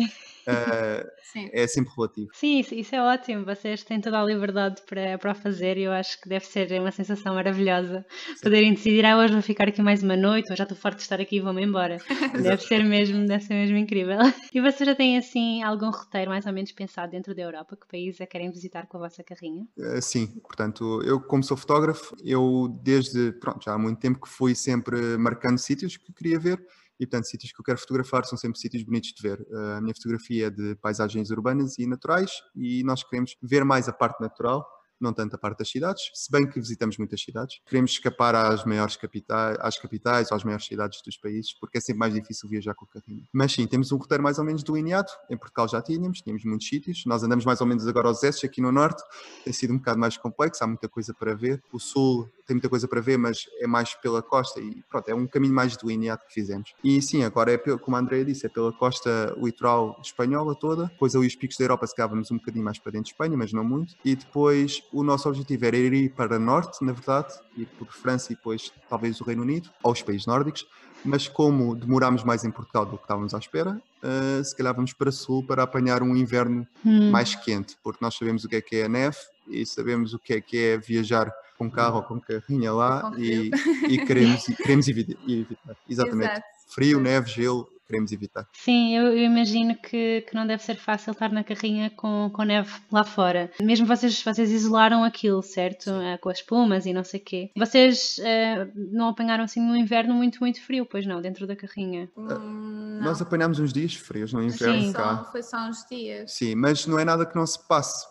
Uh, é sempre relativo. Sim, isso, isso, é ótimo. Vocês têm toda a liberdade para, para o fazer e eu acho que deve ser uma sensação maravilhosa Sim. poderem decidir, ah, hoje vou ficar aqui mais uma noite, ou já estou forte de estar aqui e vou-me embora. deve ser mesmo, deve ser mesmo incrível. E vocês já têm assim algum roteiro mais ou menos pensado dentro da Europa? Que país é que querem visitar com a vossa carrinha? Uh, sim, portanto, eu como sou fotógrafo, eu desde, pronto, já há muito tempo que fui sempre marcando sítios que queria ver e, portanto, sítios que eu quero fotografar são sempre sítios bonitos de ver. Eh, a minha fotografia é de paisagens urbanas e naturais e nós queremos ver mais a parte natural não tanto a parte das cidades, se bem que visitamos muitas cidades. Queremos escapar às maiores capitais, às capitais ou às maiores cidades dos países, porque é sempre mais difícil viajar com o carrinho. Mas sim, temos um roteiro mais ou menos delineado. Em Portugal já tínhamos, tínhamos muitos sítios. Nós andamos mais ou menos agora aos Esses, aqui no Norte. Tem sido um bocado mais complexo, há muita coisa para ver. O Sul tem muita coisa para ver, mas é mais pela costa e pronto, é um caminho mais delineado que fizemos. E sim, agora é, como a Andrea disse, é pela costa litoral espanhola toda. Depois ali os picos da Europa, se um bocadinho mais para dentro de Espanha, mas não muito. E depois o nosso objetivo era ir para norte, na verdade, ir por França e depois talvez o Reino Unido, ou os países nórdicos, mas como demorámos mais em Portugal do que estávamos à espera, uh, se calhar vamos para sul para apanhar um inverno hum. mais quente, porque nós sabemos o que é que é a neve e sabemos o que é que é viajar com carro ou com carrinha lá e, e, queremos, queremos evitar. Exatamente. Exato. Frio, neve, gelo, queremos evitar. Sim, eu, eu imagino que, que, não deve ser fácil estar na carrinha com, com neve lá fora. Mesmo vocês, vocês isolaram aquilo, certo? Uh, com as espumas e não sei o quê. Vocês uh, não apanharam assim no inverno muito, muito frio, pois não, dentro da carrinha? Hum, Nós apanhámos uns dias frios no inverno Sim, cá. Só, foi só uns dias. Sim, mas não é nada que não se passe.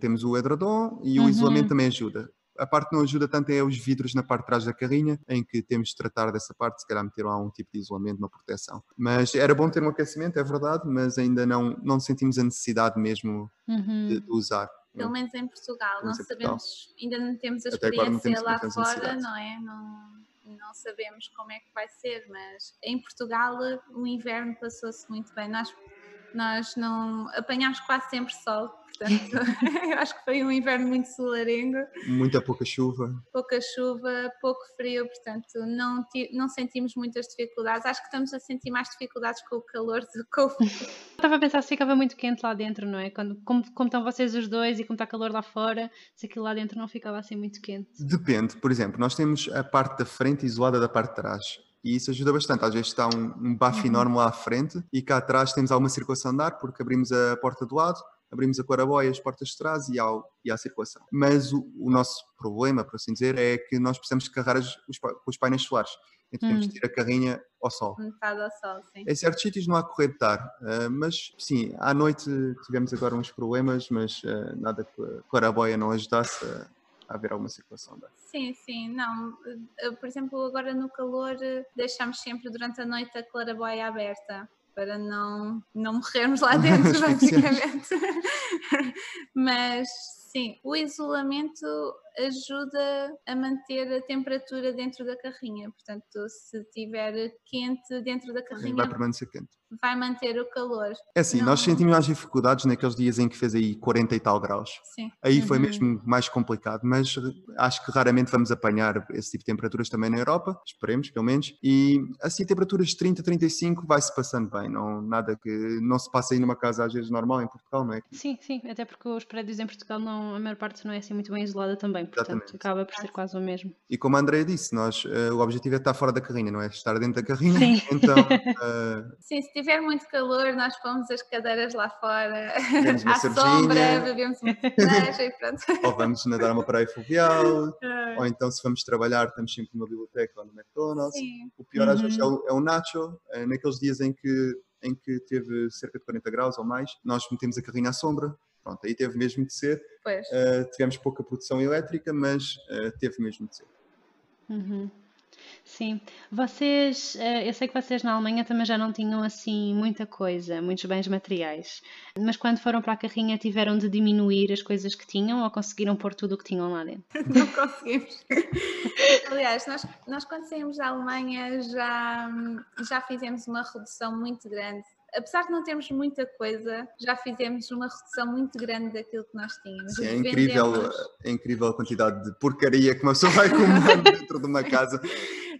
Temos o edredom e o uhum. isolamento também ajuda. A parte que não ajuda tanto é os vidros na parte de trás da carrinha, em que temos de tratar dessa parte, se calhar meter lá um tipo de isolamento, uma proteção. Mas era bom ter um aquecimento, é verdade, mas ainda não, não sentimos a necessidade mesmo uhum. de, de, usar. Pelo menos em Portugal, não sabemos, ainda não temos a experiência temos lá fora, não é? Não, não sabemos como é que vai ser, mas em Portugal o inverno passou-se muito bem. Nós, nós não apanhámos quase sempre sol, Portanto, eu acho que foi um inverno muito solarengo. Muita pouca chuva. Pouca chuva, pouco frio, portanto, não, não sentimos muitas dificuldades. Acho que estamos a sentir mais dificuldades com o calor do que com o frio. Estava a pensar se ficava muito quente lá dentro, não é? Quando, como, como estão vocês os dois e como está calor lá fora, se aquilo lá dentro não ficava assim muito quente. Depende, por exemplo, nós temos a parte da frente isolada da parte de trás e isso ajuda bastante. Às vezes está um, um bafo uhum. enorme lá à frente e cá atrás temos alguma circulação de ar porque abrimos a porta do lado abrimos a claraboia, as portas de trás e, ao, e à circulação. Mas o, o, nosso problema, por assim dizer, é que nós precisamos carregar as, os, os painéis solares. Então hum. temos de ter a carrinha ao sol. Metade ao sol, sim. Em certos sítios não há correr de ar, uh, mas sim, à noite tivemos agora uns problemas, mas uh, nada que a claraboia não ajudasse haver alguma circulação. Sim, sim, não. Eh, por exemplo, agora no calor deixamos sempre durante a noite a claraboia aberta para não, não morrermos lá dentro, basicamente. Mas sim, o isolamento ajuda a manter a temperatura dentro da carrinha. Portanto, se tiver quente dentro da carrinha, vai permanecer quente. Vai manter o calor. É assim, Não... nós sentimos mais dificuldades naqueles dias em que fez aí 40 e tal graus. Sim. Aí foi uhum. mesmo mais complicado, mas acho que raramente vamos apanhar esse tipo de temperaturas também na Europa, esperemos pelo menos. E assim, temperaturas de 30, 35 vai-se passando bem, não, nada que não se passe aí numa casa às vezes normal em Portugal, não é? Sim, sim, até porque os prédios em Portugal, não, a maior parte não é assim muito bem isolada também portanto Exatamente. acaba por ser quase o mesmo. E como a Andrea disse, nós, uh, o objetivo é estar fora da carrinha, não é estar dentro da carrinha. Sim. Então, uh... Sim, se tiver muito calor, nós pomos as cadeiras lá fora, à sombra, bebemos uma cerveja e pronto. Ou vamos nadar uma praia fluvial, ou então se vamos trabalhar, estamos sempre numa biblioteca ou no McDonald's. Sim. O pior uhum. às vezes é o, é o nacho, é naqueles dias em que em que teve cerca de 40 graus ou mais, nós metemos a carrinha à sombra, Pronto, aí teve mesmo de ser. Uh, tivemos pouca produção elétrica, mas uh, teve mesmo de ser. Uhum. Sim, vocês, uh, eu sei que vocês na Alemanha também já não tinham assim muita coisa, muitos bens materiais, mas quando foram para a carrinha tiveram de diminuir as coisas que tinham ou conseguiram pôr tudo o que tinham lá dentro? Não conseguimos. Aliás, nós, nós quando saímos da Alemanha já, já fizemos uma redução muito grande apesar de não termos muita coisa, já fizemos uma redução muito grande daquilo que nós tínhamos. Sim, é incrível, é incrível a quantidade de porcaria que uma pessoa vai acumulando dentro de uma casa.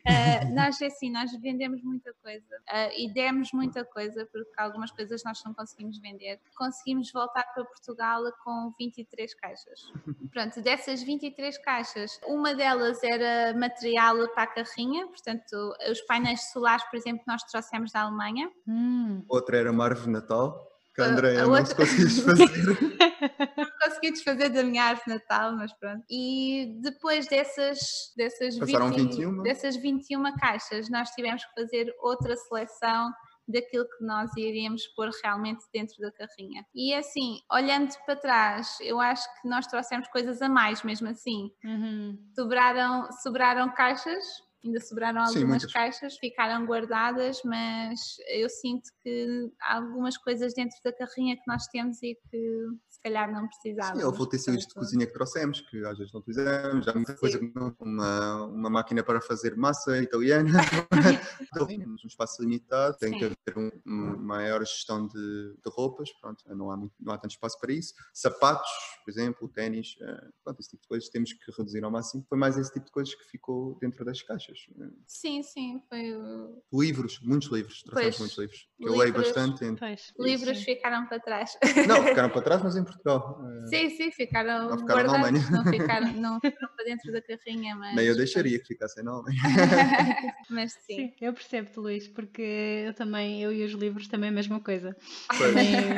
Uh, nós, é assim, nós vendemos muita coisa uh, e demos muita coisa, porque algumas coisas nós não conseguimos vender. Conseguimos voltar para Portugal com 23 caixas. Pronto, dessas 23 caixas, uma delas era material para a carrinha, portanto, os painéis solares, por exemplo, nós trouxemos da Alemanha. Hum. Outra era uma árvore de Natal que a Andréia não outra... se conseguiu desfazer. consegui desfazer da minha árvore de Natal, mas pronto. E depois dessas, dessas, 20, 21. dessas 21 caixas, nós tivemos que fazer outra seleção daquilo que nós iríamos pôr realmente dentro da carrinha. E assim, olhando para trás, eu acho que nós trouxemos coisas a mais mesmo assim. Uhum. Sobraram, sobraram caixas ainda sobraram algumas Sim, caixas, ficaram guardadas, mas eu sinto que há algumas coisas dentro da carrinha que nós temos e que se calhar não precisávamos. Sim, houve utensílios de cozinha que trouxemos, que às vezes não utilizamos, há muita Sim. coisa, uma, uma máquina para fazer massa italiana, temos um espaço limitado, tem Sim. que haver um, uma maior gestão de, de, roupas, pronto, não há, muito, não há tanto espaço para isso. Sapatos, por exemplo, ténis, eh, pronto, esse tipo de coisas temos que reduzir ao máximo. Foi mais esse tipo de coisas que ficou dentro das caixas. Sim, sim, foi Livros, muitos livros, trouxemos muitos livros, que livros, eu leio bastante. Pois, livros sim. ficaram para trás. Não, ficaram para trás, mas em Portugal. Sim, sim, ficaram, não ficaram guardados, na Alemanha. Não ficaram, não ficaram para dentro da carrinha, mas... Nem eu deixaria que ficassem na Alemanha. mas sim. sim. Eu percebo-te, Luís, porque eu também, eu e os livros também é a mesma coisa.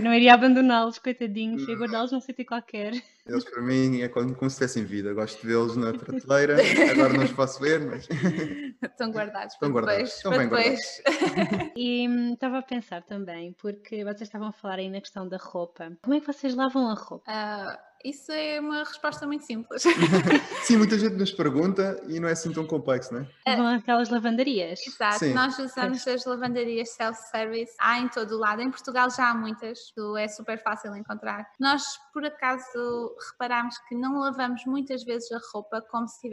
Não iria abandoná-los, coitadinhos, e guardá-los num sítio qualquer. Eles para mim é como, se tivessem vida. Gosto de vê-los na prateleira, agora não os posso ver, mas. Estão guardados Estão para guardados. depois. Estão bem depois. guardados. E hum, estava a pensar também, porque vocês estavam a falar aí na questão da roupa. Como é que vocês lavam a roupa? Uh, isso é uma resposta muito simples. Sim, muita gente nos pergunta e não é assim tão complexo, não é? Vão aquelas lavandarias. Exato, Sim. nós usamos as lavandarias self-service, há em todo o lado. Em Portugal já há muitas, é super fácil encontrar. Nós, por acaso, reparámos que não lavamos muitas vezes a roupa como se,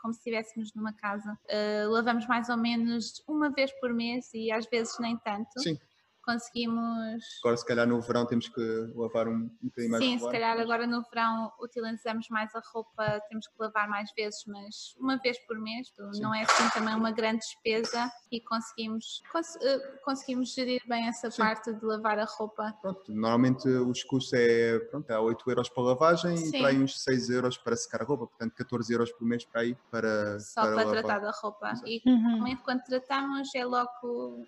como se estivéssemos numa casa. Uh, lavamos mais ou menos uma vez por mês e às vezes nem tanto. Sim conseguimos. Agora, se calhar no verão temos que lavar um, um bocadinho mais. Sim, se calhar agora no verão utilizamos mais a roupa, temos que lavar mais vezes, mas uma vez por mês, Sim. não é assim também uma grande despesa e conseguimos, cons eh, conseguimos gerir bem essa Sim. parte de lavar a roupa. Pronto, normalmente os custos é, pronto, há 8 euros para lavagem Sim. e para aí uns 6 euros para secar a roupa, portanto 14 euros por mês para aí para. Só para, para tratar da roupa. Exato. E uhum. quando tratamos é logo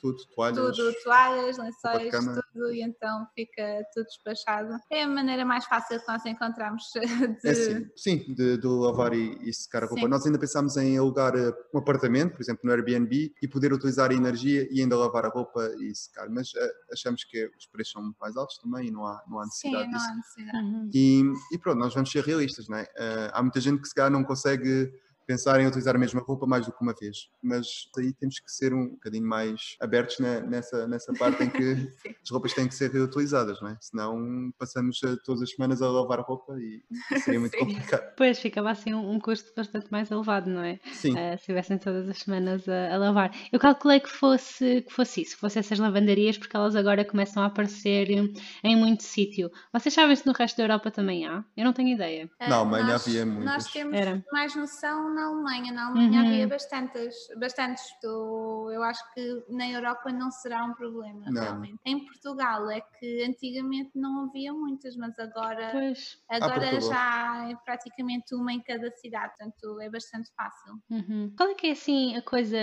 tudo, toalhas. Tudo, toalhas, lençóis, tudo, e então fica tudo despachado. É a maneira mais fácil que nós encontramos de... É sim, sim de, de, lavar e, e secar a roupa. Sim. Nós ainda pensámos em alugar eh, um apartamento, por exemplo, no Airbnb, e poder utilizar a energia e ainda lavar a roupa e secar, mas uh, achamos que os preços são mais altos também e não há, não há necessidade sim, disso. Não há necessidade. Uhum. E, e, pronto, nós vamos ser realistas, não é? Uh, há muita gente que se calhar não consegue pensar em utilizar a mesma roupa mais do que uma vez. Mas aí temos que ser um bocadinho mais abertos na, nessa, nessa parte em que as roupas têm que ser reutilizadas, não é? Senão passamos todas as semanas a lavar a roupa e seria muito complicado. Pois, ficava assim um, um, custo bastante mais elevado, não é? Sim. Uh, se tivessem todas as semanas a, a, lavar. Eu calculei que fosse, que fosse isso, que fosse essas lavandarias, porque elas agora começam a aparecer em muito sítio. Vocês sabem se no resto da Europa também há? Eu não tenho ideia. Na Alemanha nós, havia muitas. Nós temos Era. mais noção na Alemanha. Na Alemanha uhum. havia bastantes, bastantes. eu acho que na Europa não será um problema, não. realmente. Em Portugal é que antigamente não havia muitas, mas agora, pois. agora já é praticamente uma em cada cidade, portanto é bastante fácil. Uhum. Qual é que é assim a coisa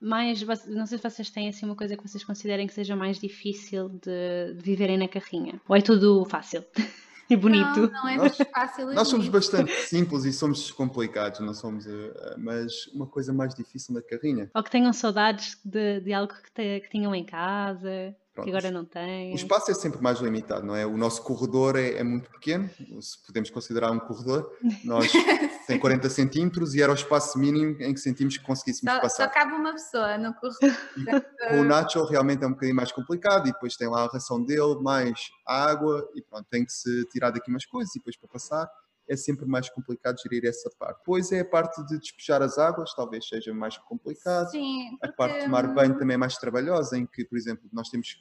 mais, não sei se vocês têm assim uma coisa que vocês considerem que seja mais difícil de, de viverem na carrinha, ou é tudo fácil? e bonito. Não, não é nós, fácil. Nós somos bastante simples e somos descomplicados, não somos, eh, mas uma coisa mais difícil na carrinha. Ou que tenham saudades de, de algo que, te, que tinham em casa. Pronto. que agora não tem. O espaço é sempre mais limitado, não é? O nosso corredor é, é muito pequeno, se podemos considerar um corredor. Nós tem 40 centímetros e era o espaço mínimo em que sentimos que conseguíssemos só, passar. Só cabe uma pessoa no corredor. com o Nacho realmente é um bocadinho mais complicado e depois tem lá a ração dele, mais água e pronto, tem que se tirar daqui umas coisas e depois para passar. É sempre mais complicado gerir essa parte. Depois é a parte de despejar as águas, talvez seja mais complicado. Sim, A parte de tomar banho também é mais trabalhosa, em que, por exemplo, nós temos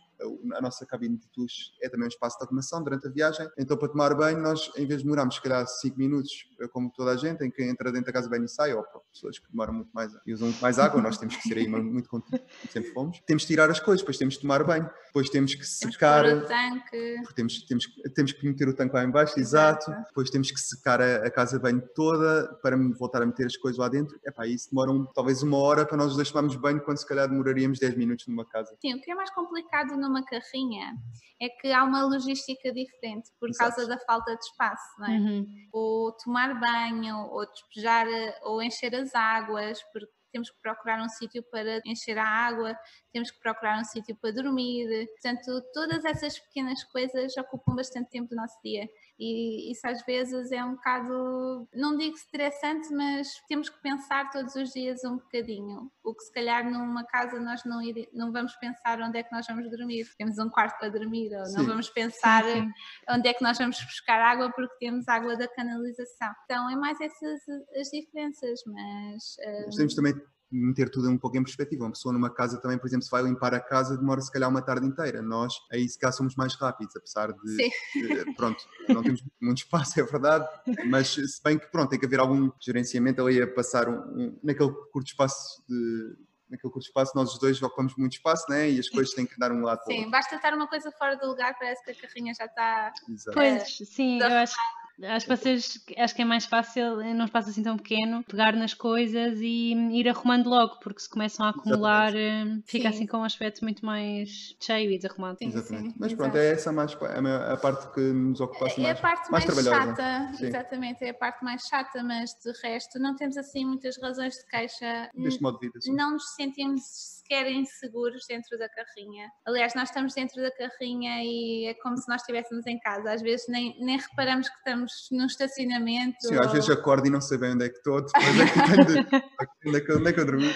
a nossa cabine de duche é também um espaço de arrumação durante a viagem. Então, para tomar banho, nós, em vez de demorarmos, se calhar, 5 minutos, como toda a gente, em que entra dentro da casa banho e sai, ou para pessoas que demoram muito mais e usam muito mais água, nós temos que ser aí muito contidos, sempre fomos. Temos de tirar as coisas, depois temos de tomar banho, depois temos que secar. Temos que pôr o tanque. Porque temos, temos, temos que meter o tanque lá embaixo, exato. exato. Depois temos que secar a, a, casa de banho toda para voltar a meter as coisas lá dentro. Epá, isso demora um, talvez uma hora para nós os dois tomarmos banho, quando se calhar demoraríamos 10 minutos numa casa. Sim, o que é mais complicado numa carrinha é que há uma logística diferente por Exato. causa da falta de espaço, não é? Uhum. Ou tomar banho, ou despejar, ou encher as águas, porque temos que procurar um sítio para encher a água, temos que procurar um sítio para dormir. Portanto, todas essas pequenas coisas ocupam bastante tempo do nosso dia e isso às vezes é um bocado, não digo estressante, mas temos que pensar todos os dias um bocadinho. O que se calhar numa casa nós não, ir, não vamos pensar onde é que nós vamos dormir, temos um quarto para dormir, ou sim. não vamos pensar sim, sim. onde é que nós vamos buscar água porque temos água da canalização. Então é mais essas as diferenças, mas. Nós temos também meter tudo um pouco em perspectiva. Uma pessoa numa casa também, por exemplo, se vai limpar a casa, demora se calhar uma tarde inteira. Nós aí se calhar somos mais rápidos, apesar de, de pronto, não temos muito espaço, é verdade, mas se bem que pronto, tem que haver algum gerenciamento ali a passar um, um, naquele curto espaço de naquele curto espaço, nós os dois ocupamos muito espaço, né? E as coisas têm que dar um lado Sim, basta estar uma coisa fora do lugar, parece que a carrinha já está. Exato. Pois, sim, eu acho Acho que vocês acho que é mais fácil num espaço assim tão pequeno pegar nas coisas e ir arrumando logo, porque se começam a acumular Exatamente. Eh, fica sim. assim com um aspecto muito mais cheio e desarrumado. Sim, Exatamente. Sim, Mas exato. pronto, é essa mais a, parte que nos ocupa assim, é mais, a parte mais, mais chata, sim. exatamente, é a parte mais chata, mas de resto não temos assim muitas razões de queixa. Deste modo de vida, sim. Não nos sentimos sequer inseguros dentro da carrinha. Aliás, nós estamos dentro da carrinha e é como se nós estivéssemos em casa. Às vezes nem, nem reparamos que estamos num estacionamento. Sim, ou... às vezes acordo e não sei bem onde é que estou, depois é que tenho de... onde, é que, onde é que eu dormi.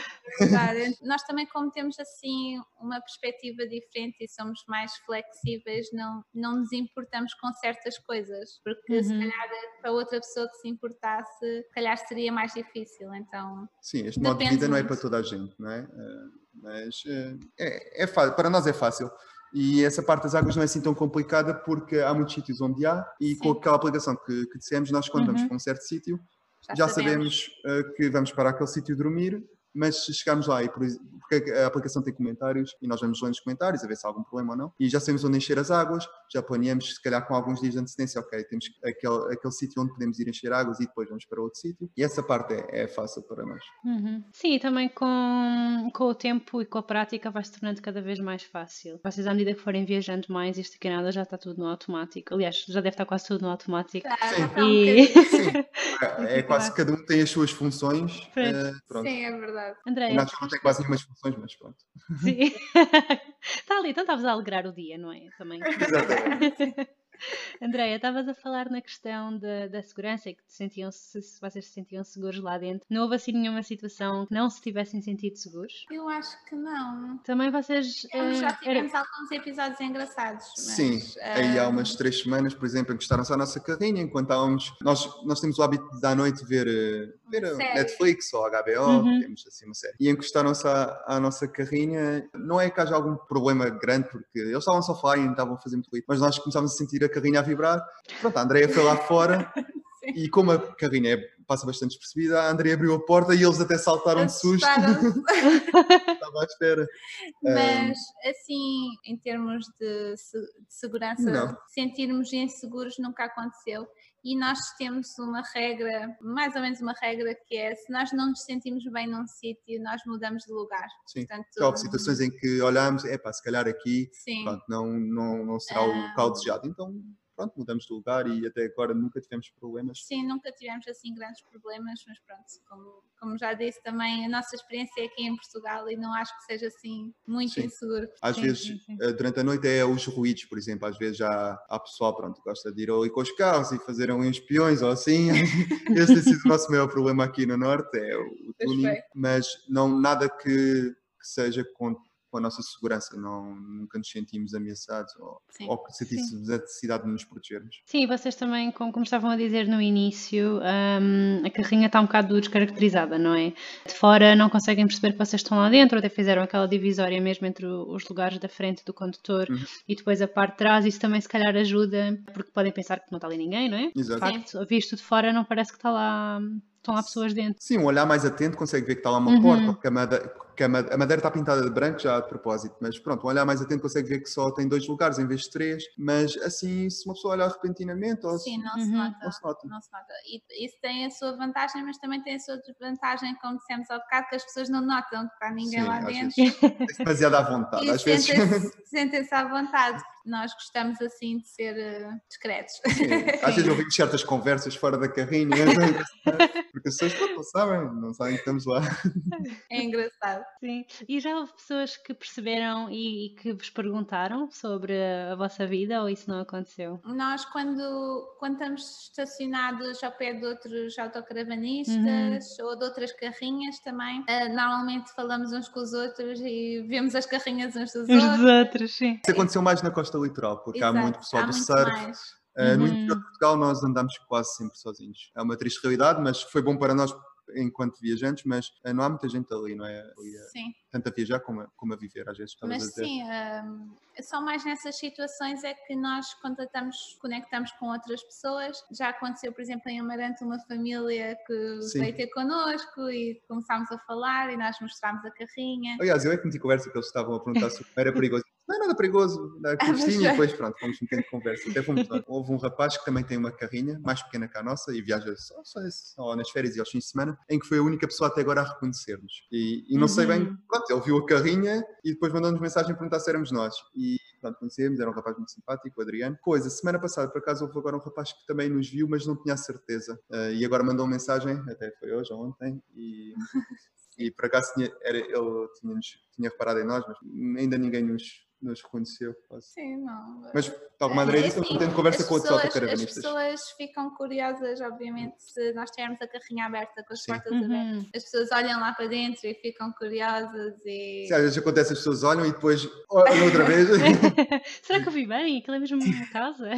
Claro, nós também como temos assim uma perspectiva diferente e somos mais flexíveis, não, não nos importamos com certas coisas, porque uhum. se calhar para outra pessoa que se importasse, se calhar seria mais difícil, então... Sim, este modo de vida muito. não é para toda a gente, não é? Mas eh, é, é para nós é fácil. E essa parte das águas não é assim tão complicada porque há muitos sítios onde há e Sim. com aquela aplicação que, que dissemos, nós quando uhum. vamos para um certo sítio já, já sabemos, sabemos uh, que vamos para aquele sítio dormir mas se chegarmos lá, e por, porque a aplicação tem comentários e nós vamos lendo os comentários a ver se há algum problema ou não, e já sabemos onde encher as águas, já planeamos, se calhar com alguns dias de antecedência, ok, temos aquele, aquele sítio onde podemos ir encher águas e depois vamos para outro sítio, e essa parte é, é fácil para nós. Uhum. Sim, e também com, com o tempo e com a prática vai se tornando cada vez mais fácil. Vocês, à medida que forem viajando mais, isto aqui nada já está tudo no automático. Aliás, já deve estar quase tudo no automático. Sim. E... Sim. É, é quase cada um tem as suas funções. Uh, Sim, é verdade verdade. Andréia, não, não tem quase nenhumas funções, mas pronto. Sim. Está ali, então estavas a alegrar o dia, não é? Também. Exatamente. Andréia, estavas a falar na questão da, da segurança e que sentiam -se, se vocês se sentiam seguros lá dentro. Não houve assim nenhuma situação que não se tivessem sentido seguros? Eu acho que não. Também vocês. Uh, já tivemos era... alguns episódios engraçados. Mas, Sim, uh... aí há umas três semanas, por exemplo, encostaram-se à nossa carrinha enquanto estávamos. Nós, nós temos o hábito de à noite ver, eh, ver Netflix ou HBO, uhum. temos assim uma série. E encostaram-se à, à, nossa carrinha. Não é que haja algum problema grande, porque eles estavam só a falar e estavam a fazer muito ruído, mas nós começámos a sentir a carrinha a vibrar. Pronto, a Andrea foi lá fora e como a carrinha é, passa bastante despercebida, a Andrea abriu a porta e eles até saltaram de susto. Estava à espera. Mas, um... assim, em termos de, de segurança, não. sentirmos inseguros nunca aconteceu. E nós temos uma regra, mais ou menos uma regra, que é se nós não nos sentimos bem num sítio, nós mudamos de lugar. Sim, Portanto, houve situações em que olhamos, é pá, se calhar aqui pronto, não, não, não será o local desejado. Então pronto, mudamos de lugar e até agora nunca tivemos problemas. Sim, nunca tivemos assim grandes problemas, mas pronto, como, como já disse também, a nossa experiência é aqui em Portugal e não acho que seja assim muito sim. inseguro. Às sim, vezes, sim, eh, durante a noite é os ruídos, por exemplo, às vezes já há pessoal, pronto, gosta de ir ali com os carros e fazer uns espiões ou assim. Esse tem sido o nosso maior problema aqui no Norte, é o, tuning, mas não, nada que, que seja com com a nossa segurança, não, nunca nos sentimos ameaçados ou, Sim. ou que sentíssemos a necessidade de nos protegermos. Sim, vocês também, como, como estavam a dizer no início, hum, a carrinha está um bocado descaracterizada, não é? De fora não conseguem perceber que vocês estão lá dentro, até fizeram aquela divisória mesmo entre os lugares da frente do condutor Uhum. e depois a parte de trás, isso também se calhar ajuda, porque podem pensar que não está ali ninguém, não é? De Exato. facto, visto de fora não parece que está lá, estão lá pessoas dentro. Sim, um olhar mais atento consegue ver que está lá uma Uhum. porta, porque a madeira, que a made- a madeira está pintada de branco já de propósito, mas pronto, um olhar mais atento consegue ver que só tem dois lugares em vez de três, mas assim, se uma pessoa olhar repentinamente, ou Sim, se- não se Uhum. nota. não se nota. Não se nota. E isso tem a sua vantagem, mas também tem a sua desvantagem, como dissemos ao bocado, que as pessoas não notam que está ninguém Sim, lá dentro. vezes demasiado à vontade. E Às vezes, sentem-se à vontade. Nós gostamos assim de ser eh, discretos. sim, às vezes ouvimos certas conversas fora da carrinha, porque as pessoas não sabem, não sabem que estamos lá. É engraçado. Sim. E já houve pessoas que perceberam e, e que vos perguntaram sobre a vossa vida ou isso não aconteceu? Nós, quando, quando estamos estacionados ao pé de outros Uhum. autocaravanistas ou de outras carrinhas também, eh, normalmente falamos uns com os outros e vemos as carrinhas uns dos Uns outros. dos outros, sim. Isso aconteceu mais na costa litoral, porque há Exato, muito pessoal há do muito surf. mais. Uh, No Uhum. interior de Portugal nós andamos quase sempre sozinhos. É uma triste realidade, mas foi bom para nós enquanto viajantes, mas uh, não há muita gente ali, não é? Ali, uh, Sim. tanto a viajar como a, como a viver, às vezes Mas sim, hum, só mais nessas situações é que nós contatamos, conectamos com outras pessoas. Já aconteceu, por exemplo, em Amarante, uma família que Sim. veio ter connosco e começámos a falar e nós mostrámos a carrinha. Aliás, eu é que meti conversa que eles estavam a perguntar se era perigoso. Não é nada perigoso, da Ah, e já. depois pronto, fomos um bocadinho de conversa. Até fomos. Houve um rapaz que também tem uma carrinha, mais pequena que a nossa, e viaja só, só, só nas férias e aos fins de semana, em que foi a única pessoa até agora a reconhecer-nos. E, e não sei bem, Uhum. pronto, ele viu a carrinha e depois mandou-nos mensagem a perguntar se éramos nós. E pronto, conhecemos, era um rapaz muito simpático, o Adriano. Pois, a semana passada, por acaso, houve agora um rapaz que também nos viu, mas não tinha a certeza. Ah, e agora mandou uma mensagem, até foi hoje ou ontem, e. E por acaso tinha, era, ele tinha, tinha reparado em nós, mas ainda ninguém nos, nos reconheceu. quase. Sim, não. Mas, tal como a André É disse, eu assim, estou tendo conversa com outros autocaravanistas. As pessoas ficam curiosas, obviamente, se nós tivermos a carrinha aberta com as Sim. portas abertas. Uhum. As pessoas olham lá para dentro e ficam curiosas e. Sim, às vezes acontece, as pessoas olham e depois olham outra vez, Será que eu vi bem? Aquilo é mesmo uma casa?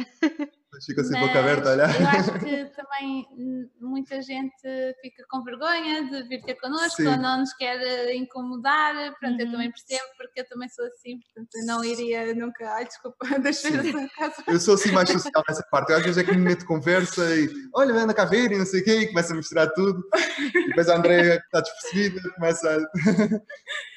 Ficam assim de Mas boca aberta a olhar. Eu acho que também muita gente fica com vergonha de vir ter connosco Sim. ou não nos quer eh, incomodar. Pronto, eu Uhum. também percebo porque eu também sou assim, portanto eu não iria nunca. Ai, desculpa, deixei a sua casa. Eu sou assim mais social nessa parte. Eu às vezes é que me meto conversa e olha, anda cá ver e não sei o quê, e começa a misturar tudo. E depois a Andréia que está despercebida, começa a.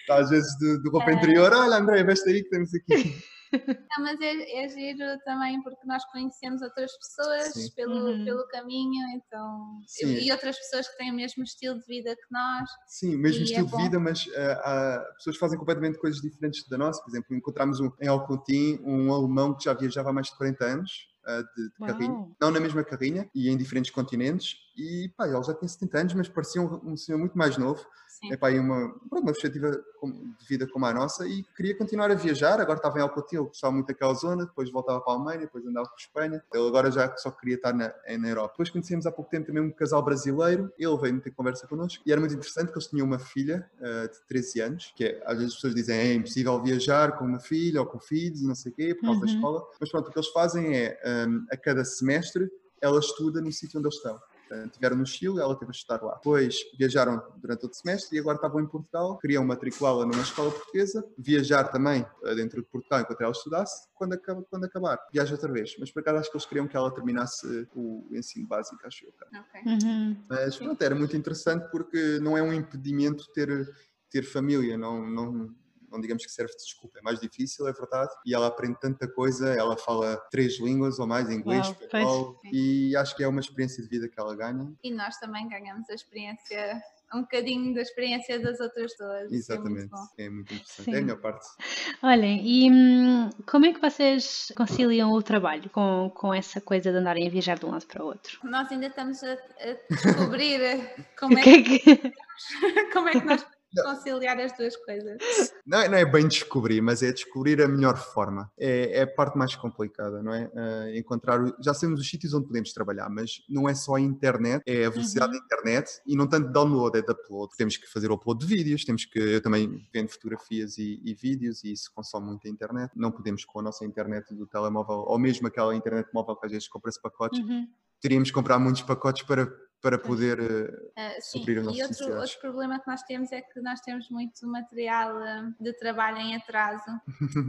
está às vezes de, de roupa É. interior, olha Andréia, veste aí que temos aqui. Não, mas é, é giro também porque nós conhecemos outras pessoas Sim. pelo, Uhum. pelo caminho, então. Sim. E outras pessoas que têm o mesmo estilo de vida que nós. Sim, o mesmo é estilo de bom. vida, mas ah, há pessoas que fazem completamente coisas diferentes da nossa. Por exemplo, encontramos um, em Alcontim um alemão que já viajava há mais de 40 anos ah, de, de carrinha, não na mesma carrinha e em diferentes continentes. E pá, ele já tinha 70 anos, mas parecia um, um senhor muito mais novo. Epá, e uma, uma perspectiva de vida como a nossa e queria continuar a viajar. Agora estava em Alcotim, ele gostava muito daquela zona, depois voltava para a Alemanha, depois andava para a Espanha. Ele agora já só queria estar na, eh, na Europa. Depois conhecemos há pouco tempo também um casal brasileiro, ele veio ter conversa connosco e era muito interessante que eles tinham uma filha eh, de 13 anos, que é, às vezes as pessoas dizem é impossível viajar com uma filha ou com filhos não sei o quê, por causa da Uhum. escola. Mas pronto, o que eles fazem é, hum, a cada semestre, ela estuda no sítio onde eles estão. Estiveram no Chile, ela teve a estudar lá. Depois viajaram durante todo o semestre e agora estavam em Portugal. Queriam matriculá-la numa escola portuguesa, viajar também eh, dentro de Portugal enquanto ela estudasse. Quando, acaba, quando acabar, viaja outra vez. Mas por acaso acho que eles queriam que ela terminasse o ensino básico, acho eu. cara. Ok. Uhum. Mas pronto, era muito interessante porque não é um impedimento ter, ter família, não, não, não digamos que serve de desculpa, é mais difícil, é verdade, e ela aprende tanta coisa, ela fala três línguas ou mais, inglês, Uau, espanhol, e acho que é uma experiência de vida que ela ganha. E nós também ganhamos a experiência, um bocadinho da experiência das outras pessoas. Isso é muito Exatamente, é muito interessante, Sim. é a melhor parte. Olhem, e hum, como é que vocês conciliam o trabalho com, com essa coisa de andarem a viajar de um lado para o outro? Nós ainda estamos a, a descobrir como é, que é que. como é que nós conciliar as duas coisas. Não é, não é bem descobrir, mas é descobrir a melhor forma. É, é a parte mais complicada, não é? Uh, encontrar. Já sabemos os sítios onde podemos trabalhar, mas não é só a internet, é a velocidade uhum. da internet e não tanto download, é de upload. Temos que fazer o upload de vídeos, temos que. Eu também vendo fotografias e, e vídeos e isso consome muito a internet. Não podemos com a nossa internet do telemóvel, ou mesmo aquela internet móvel que às vezes compra-se pacotes, uhum. teríamos que comprar muitos pacotes para para poder uh, suprir as nossas E outro, outro, problema que nós temos é que nós temos muito material eh, de trabalho em atraso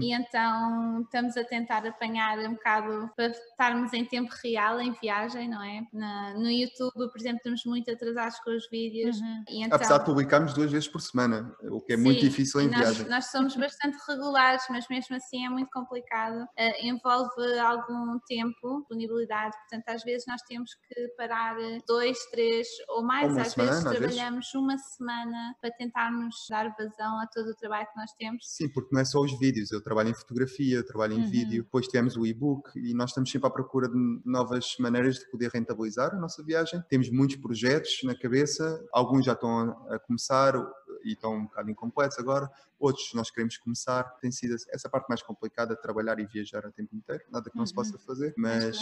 e então estamos a tentar apanhar um bocado para estarmos em tempo real em viagem, não é? Na, no YouTube, por exemplo, estamos muito atrasados com os vídeos. Uhum. E então, Apesar de publicarmos duas vezes por semana, o que é sim, muito difícil em nós, viagem. Nós somos bastante regulares, mas mesmo assim é muito complicado. Uh, envolve algum tempo, disponibilidade, portanto às vezes nós temos que parar dois, três ou mais, uma às semana, vezes às trabalhamos vezes. uma semana para tentarmos dar vazão a todo o trabalho que nós temos. Sim, porque não é só os vídeos, eu trabalho em fotografia, eu trabalho em uhum. vídeo, depois tivemos o e-book e nós estamos sempre à procura de novas maneiras de poder rentabilizar a nossa viagem. Temos muitos projetos na cabeça, alguns já estão a começar, e estão um bocado incompletos agora, outros nós queremos começar. Tem sido essa parte mais complicada trabalhar e viajar o tempo inteiro, nada que não uhum. se possa fazer, mas,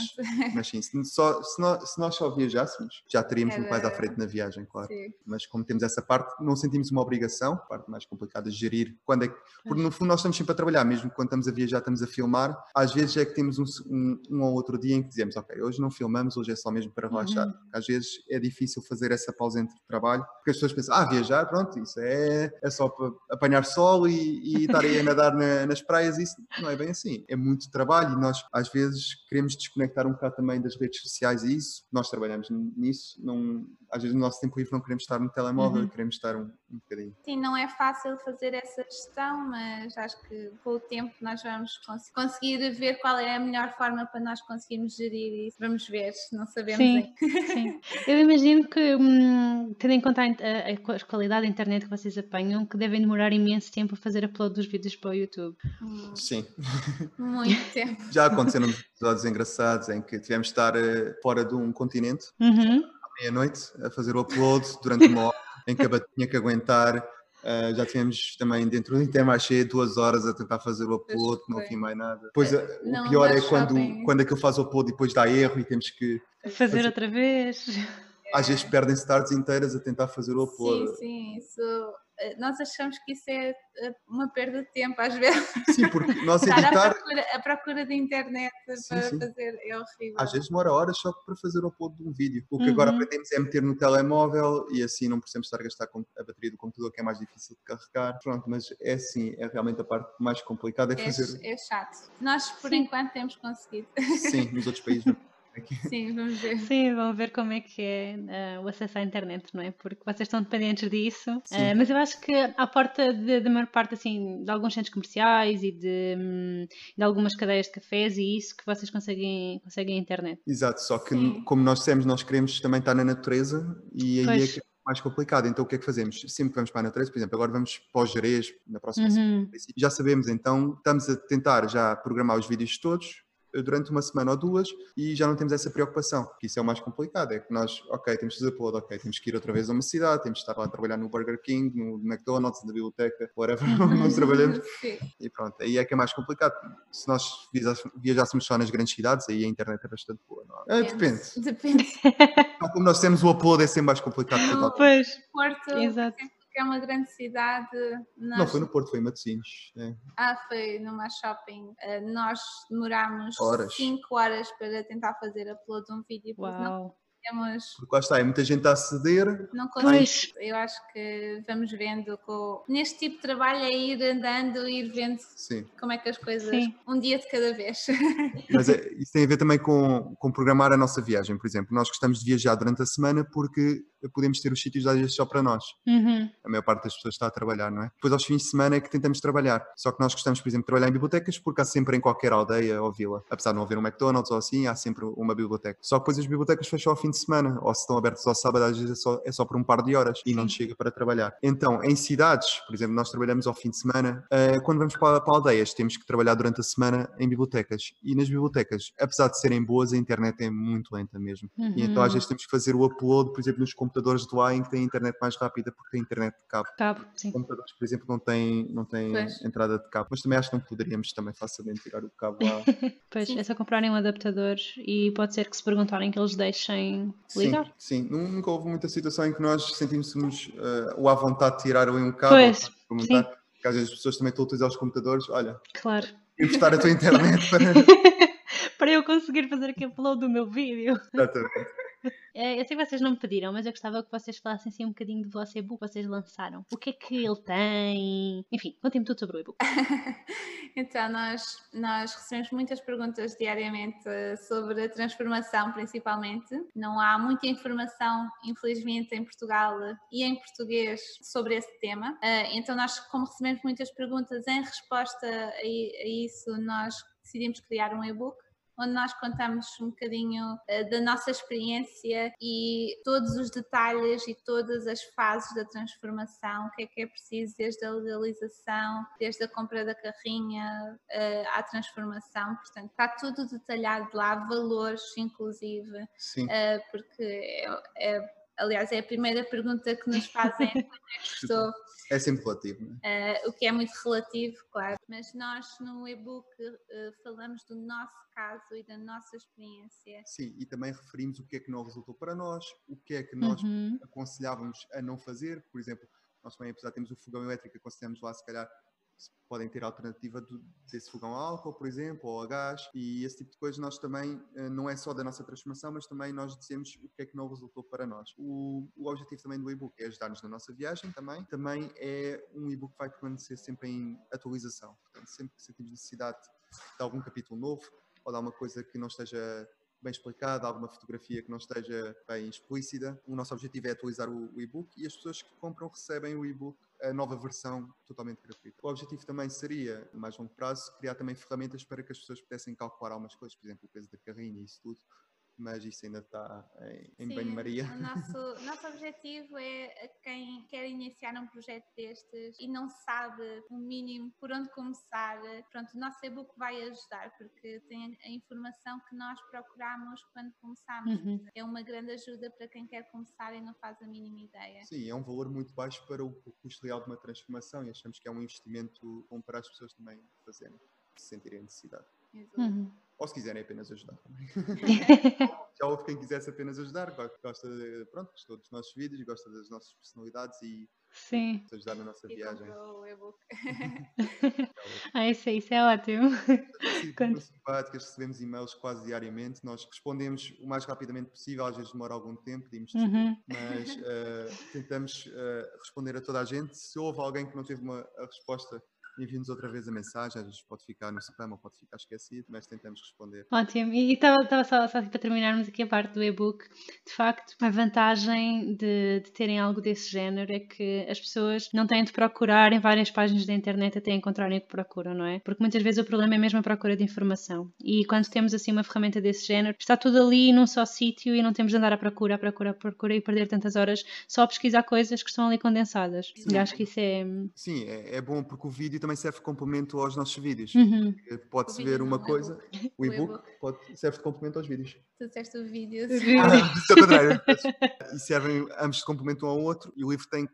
mas sim, se, só, se, nós, se nós só viajássemos, já teríamos Era... muito mais à frente na viagem, claro. Sim. Mas como temos essa parte, não sentimos uma obrigação, a parte mais complicada de gerir, quando é que, porque no fundo nós estamos sempre a trabalhar, mesmo quando estamos a viajar, estamos a filmar, às vezes é que temos um, um, um ou outro dia em que dizemos, ok, hoje não filmamos, hoje é só mesmo para relaxar. Uhum. Às vezes é difícil fazer essa pausa entre trabalho, porque as pessoas pensam, ah, viajar, pronto, isso é, é só para apanhar sol e, e estar aí a nadar na, nas praias. Isso não é bem assim. É muito trabalho e nós, às vezes, queremos desconectar um bocado também das redes sociais e isso. Nós trabalhamos nisso. Não, às vezes, no nosso tempo livre, não queremos estar no telemóvel, uhum. queremos estar um, um bocadinho. Sim, não é fácil fazer essa gestão, mas acho que com o tempo nós vamos cons conseguir ver qual é a melhor forma para nós conseguirmos gerir isso. Vamos ver, não sabemos sim, sim. Eu imagino que, hum, tendo em conta a, a, a qualidade da internet que vocês apanham que devem demorar imenso tempo a fazer upload dos vídeos para o YouTube. Hum. Sim. Muito tempo. Já aconteceram episódios engraçados em que tivemos de estar uh, fora de um continente uhum. Meia-noite a fazer o upload durante uma hora em que a tinha que aguentar. Uh, já tivemos também dentro do Intermarché duas horas a tentar fazer o upload, não mais nada. Pois uh, o pior é quando, quando aquilo faz o upload e depois dá erro e temos que fazer, fazer outra vez. Às vezes perdem-se tardes inteiras a tentar fazer o upload. Sim, sim, isso eh, nós achamos que isso é eh, uma perda de tempo às vezes. Sim, porque nós editar... A procura, a procura de internet sim, para sim. fazer é horrível. Às vezes demora horas só para fazer o upload de um vídeo. O que uhum. agora aprendemos é meter no telemóvel e assim não precisamos estar a gastar a bateria do computador que é mais difícil de carregar. Pronto, mas é assim, é realmente a parte mais complicada é, é fazer... É chato. Nós por sim. enquanto temos conseguido. Sim, nos outros países não. Sim, vamos ver. Sim, vamos ver como é que é uh, o acesso à internet, não é? Porque vocês estão dependentes disso. Uh, mas eu acho que à porta da maior parte, assim, de alguns centros comerciais e de, um, de, algumas cadeias de cafés e isso, que vocês conseguem, conseguem a internet. Exato, só que Sim. como nós dissemos, nós queremos também estar na natureza e aí pois. é que é mais complicado. Então o que é que fazemos? Sempre que vamos para a natureza, por exemplo, agora vamos para os Jerez, na próxima uhum. semana. Já sabemos, então estamos a tentar já programar os vídeos todos, durante uma semana ou duas e já não temos essa preocupação, que isso é o mais complicado, é que nós, ok, temos de fazer upload, ok, temos que ir outra vez a uma cidade, temos de estar lá a trabalhar no Burger King, no McDonald's, na biblioteca, whatever, nós trabalhamos, e pronto, aí é que é mais complicado. Se nós viajássemos só nas grandes cidades, aí a internet é bastante boa, não é? Depende. Depende. Como nós temos o upload, é sempre mais complicado. Pois, Porto, exato que é uma grande cidade. Nós... Não, foi no Porto, foi em Matosinhos. É. Ah, foi numa shopping. Uh, nós demorámos 5 horas. horas para tentar fazer upload de um vídeo. Uau. Não temos. Porque lá está, é muita gente a aceder. Não consigo. Eu acho que vamos vendo com. Neste tipo de trabalho é ir andando, ir vendo Sim. como é que as coisas. Sim. Um dia de cada vez. Mas é, isso tem a ver também com, com programar a nossa viagem, por exemplo. Nós gostamos de viajar durante a semana porque podemos ter os sítios às vezes só para nós. Uhum. A maior parte das pessoas está a trabalhar, não é? Depois aos fins de semana é que tentamos trabalhar. Só que nós gostamos, por exemplo, de trabalhar em bibliotecas porque há sempre em qualquer aldeia ou vila, apesar de não haver um McDonald's ou assim, há sempre uma biblioteca. Só que depois as bibliotecas fecham ao fim de semana, ou se estão abertas ao sábado, às vezes é só, é só por um par de horas e não chega para trabalhar. Então, em cidades, por exemplo, nós trabalhamos ao fim de semana, uh, quando vamos para, para aldeias, temos que trabalhar durante a semana em bibliotecas. E nas bibliotecas, apesar de serem boas, a internet é muito lenta mesmo. Uhum. E então às uhum. vezes temos que fazer o upload, por exemplo, nos computadores computadores do A em que têm internet mais rápida porque têm internet de cabo. Cabo, sim. Computadores, por exemplo, não têm, não têm Pois. entrada de cabo, mas também acho que não poderíamos também facilmente tirar o cabo A. Pois, Sim. é só comprarem um adaptador e pode ser que se perguntarem que eles deixem ligar. Sim, sim, nunca houve muita situação em que nós sentimos uh, o à vontade de tirar um cabo. Pois, perguntar, porque às vezes as pessoas também estão a utilizar os computadores. Olha, Claro. emprestar a tua internet para. Para eu conseguir fazer aqui upload do meu vídeo. Exatamente. É, eu sei que vocês não me pediram, mas eu gostava que vocês falassem assim um bocadinho do vosso e-book que vocês lançaram. O que é que ele tem? Enfim, contem-me tudo sobre o e-book. Então, nós, nós recebemos muitas perguntas diariamente eh, sobre a transformação, principalmente. Não há muita informação, infelizmente, em Portugal eh, e em português sobre esse tema. Eh, Então, nós, como recebemos muitas perguntas em resposta a isso, nós decidimos criar um e-book onde nós contamos um bocadinho eh, da nossa experiência e todos os detalhes e todas as fases da transformação, o que é que é preciso desde a legalização, desde a compra da carrinha eh, à transformação, portanto está tudo detalhado lá, valores inclusive, Sim. eh, porque é, é- aliás é a primeira pergunta que nos fazem quando é que estou É sempre relativo. Não é? Uh, o que é muito relativo, claro. Mas nós no e-book uh, falamos do nosso caso e da nossa experiência. Sim, e também referimos o que é que não resultou para nós, o que é que nós Uhum. aconselhávamos a não fazer. Por exemplo, nós também, apesar de termos o fogão elétrico, aconselhamos lá, se calhar, podem ter alternativa do, desse fogão a álcool, por exemplo, ou a gás. E esse tipo de coisas nós também, eh, não é só da nossa transformação, mas também nós dizemos o que é que não resultou para nós. O, o objetivo também do e-book é ajudar-nos na nossa viagem também. Também é um e-book que vai permanecer sempre em atualização. Portanto, sempre que sentimos necessidade de algum capítulo novo, ou de alguma coisa que não esteja bem explicada, alguma fotografia que não esteja bem explícita. O nosso objetivo é atualizar o e-book e as pessoas que compram recebem o e-book, a nova versão totalmente gratuita. O objetivo também seria, a mais longo prazo, criar também ferramentas para que as pessoas pudessem calcular algumas coisas, por exemplo, o peso da carrinha e isso tudo, mas isso ainda está em, em Sim, banho-maria. O nosso, nosso objetivo é quem quer iniciar um projeto destes e não sabe o mínimo por onde começar. Pronto, o nosso e-book vai ajudar porque tem a informação que nós procuramos quando começamos. Uhum. É uma grande ajuda para quem quer começar e não faz a mínima ideia. Sim, é um valor muito baixo para o, custo real de uma transformação e achamos que é um investimento bom para as pessoas também fazerem, se sentirem necessidade. Exato. Uhum. Ou se quiserem apenas ajudar também. Já houve quem quisesse apenas ajudar, go- gosta, de, pronto, gostou dos nossos vídeos, gosta das nossas personalidades e Sim. ajudar na nossa E viagem. comprou o e-book. Ah, isso, é- isso é ótimo. Sim, Quando- muito simpáticas, recebemos e-mails quase diariamente, nós respondemos o mais rapidamente possível, às vezes demora algum tempo, pedimos Uhum. mas eh, tentamos eh, responder a toda a gente. Se houve alguém que não teve uma a resposta, envie-nos outra vez a mensagem, às vezes pode ficar no spam ou pode ficar esquecido, mas tentamos responder. Ótimo. E estava só, só assim para terminarmos aqui a parte do e-book. De facto, a vantagem de, de terem algo desse género é que as pessoas não têm de procurar em várias páginas da internet até encontrarem o que procuram, não é? Porque muitas vezes o problema é mesmo a procura de informação. E quando temos assim uma ferramenta desse género, está tudo ali num só sítio e não temos de andar à procura, à procura, à procura e perder tantas horas só a pesquisar coisas que estão ali condensadas. E acho que isso é. Sim, é, é bom porque o vídeo também serve de complemento aos nossos vídeos. Uhum. Eh, Pode-se ver uma não, o coisa, o O e-book pode- serve de complemento aos vídeos. Tu disseste o vídeo. Ah, é contrário. e servem ambos de complemento um ao outro. E o livro tem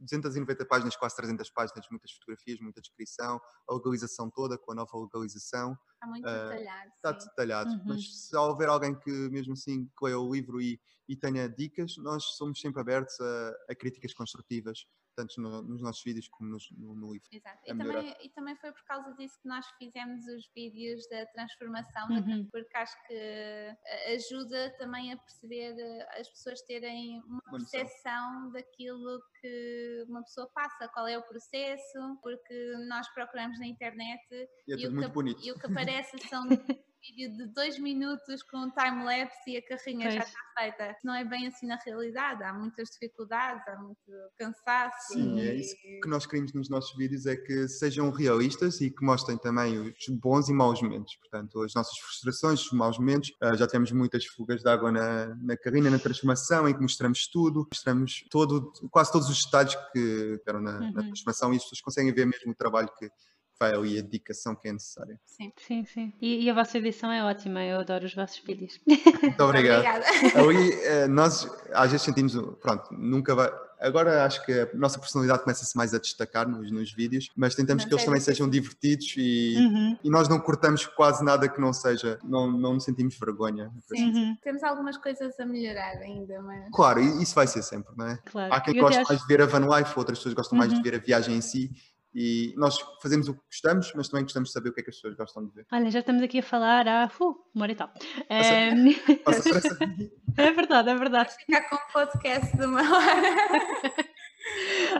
290 páginas, quase 300 páginas, muitas fotografias, muita descrição, a localização toda, com a nova localização, Está muito Ah, detalhado. está sim. detalhado. Uhum. Mas se houver alguém que, mesmo assim, que leia o livro e, e tenha dicas, nós somos sempre abertos a, a críticas construtivas, tanto no- nos nossos vídeos como nos- no, no livro. Exato. a E também, e também foi por causa disso que nós fizemos os vídeos da transformação, Uhum. porque acho que eh, ajuda também a perceber, eh, as pessoas terem uma Uma percepção daquilo que uma pessoa passa, qual é o processo, porque nós procuramos na internet E é e, o que, e o que aparece são vídeo de dois minutos com um time-lapse e a carrinha já Pois. está feita. Não é bem assim na realidade, há muitas dificuldades, há muito cansaço. Sim, é e- isso que nós queremos nos nossos vídeos é que sejam realistas e que mostrem também os bons e maus momentos. Portanto, as nossas frustrações, os maus momentos. Ah, já temos muitas fugas de água na, na carrinha, na transformação, em que mostramos tudo, mostramos todo, quase todos os detalhes que eram na, na Uhum. transformação e as pessoas conseguem ver mesmo o trabalho que, vai ali a dedicação que é necessária. Sim. Sim, sim. E, e a vossa edição é ótima, eu adoro os vossos vídeos. Muito obrigado. Obrigada. Ali, eh, nós às vezes sentimos, pronto, nunca vai. Agora acho que a nossa personalidade começa-se mais a destacar nos, nos vídeos, mas tentamos Não que eles também se- sejam divertidos e, Uhum. e nós não cortamos quase nada que não seja, não, não nos sentimos vergonha. Sim. Uhum. Temos algumas coisas a melhorar ainda, mas Claro, isso vai ser sempre, não é? Claro. Há quem goste acho- mais de ver a van life, outras pessoas gostam mais de Uhum. ver a viagem em si. E nós fazemos o que gostamos, mas também gostamos de saber o que é que as pessoas gostam de ver. Olha, já estamos aqui a falar há uh, uma hora e tal. pressa. é verdade, é verdade. ficar com um podcast de uma hora.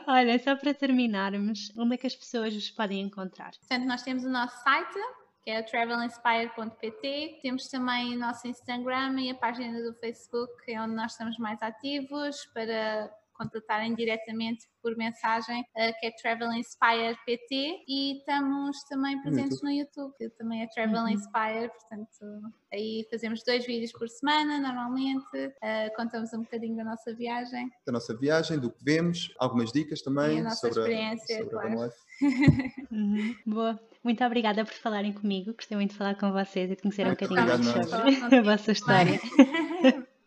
Olha, só para terminarmos, onde é que as pessoas vos podem encontrar? Portanto, nós temos o nosso site, que é travelinspire.pt. Temos também o nosso Instagram e a página do Facebook, que é onde nós estamos mais ativos para contatarem diretamente por mensagem, eh, que é Travel Inspire PT, e estamos também presentes no YouTube, que também é Travel Uhum. Inspire, portanto, aí fazemos dois vídeos por semana, normalmente, eh, contamos um bocadinho da nossa viagem. Da nossa viagem, do que vemos, algumas dicas também E a nossa sobre, a, experiência, sobre a claro. life. Uhum. Boa. Muito obrigada por falarem comigo. Gostei muito de falar com vocês e de conhecer um Muito bocadinho mais sobre a vossa história.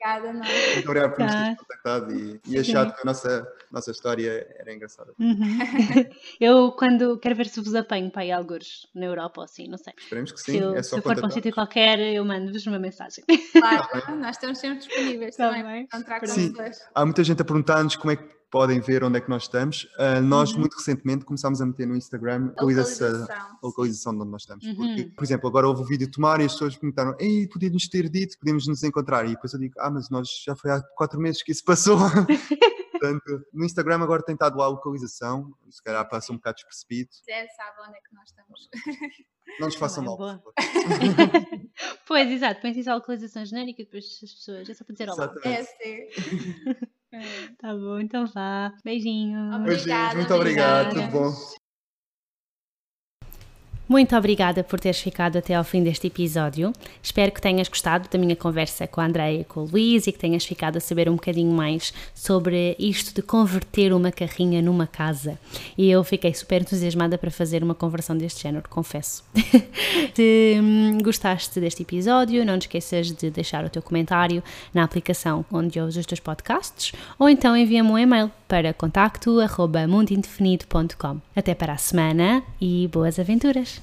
Obrigada, nós. Muito obrigado por nos Tá. teres contactado e, e achado que a nossa, nossa história era engraçada. Uhum. Eu, quando quero ver se vos apanho para ir a algures na Europa ou assim, não sei. Esperemos que Se sim, eu, é se só eu for para um sítio qualquer, eu mando-vos uma mensagem. Claro, nós estamos sempre disponíveis Tá também Sim. pessoas. Há muita gente a perguntar-nos como é que podem ver onde é que nós estamos. Ah, nós, Uhum. muito recentemente, começámos a meter no Instagram A localização, localização. a localização de onde nós estamos. Uhum. Porque, por exemplo, agora houve o vídeo de tomar e as pessoas perguntaram: Ei, podíamos ter dito, podíamos nos encontrar. E depois eu digo: Ah, mas nós já foi há quatro meses que isso passou. Portanto, no Instagram agora tem estado lá a localização, se calhar passa um bocado despercebido. quiser sabe onde é que nós estamos. Não nos façam mal, pois, exato. Põe-se só a localização genérica e depois as pessoas, é só para dizer olá. É sim. Tá bom, então vá. Beijinhos. Obrigada, Beijinhos, muito obrigado, obrigada. tudo bom. Muito obrigada por teres ficado até ao fim deste episódio. Espero que tenhas gostado da minha conversa com a Andreia e com o Luís e que tenhas ficado a saber um bocadinho mais sobre isto de converter uma carrinha numa casa. E eu fiquei super entusiasmada para fazer uma conversão deste género, confesso. Se hum, gostaste deste episódio, não te esqueças de deixar o teu comentário na aplicação onde ouves os teus podcasts ou então envia-me um e-mail para contacto.mundoindefinido.com. Até para a semana e boas aventuras!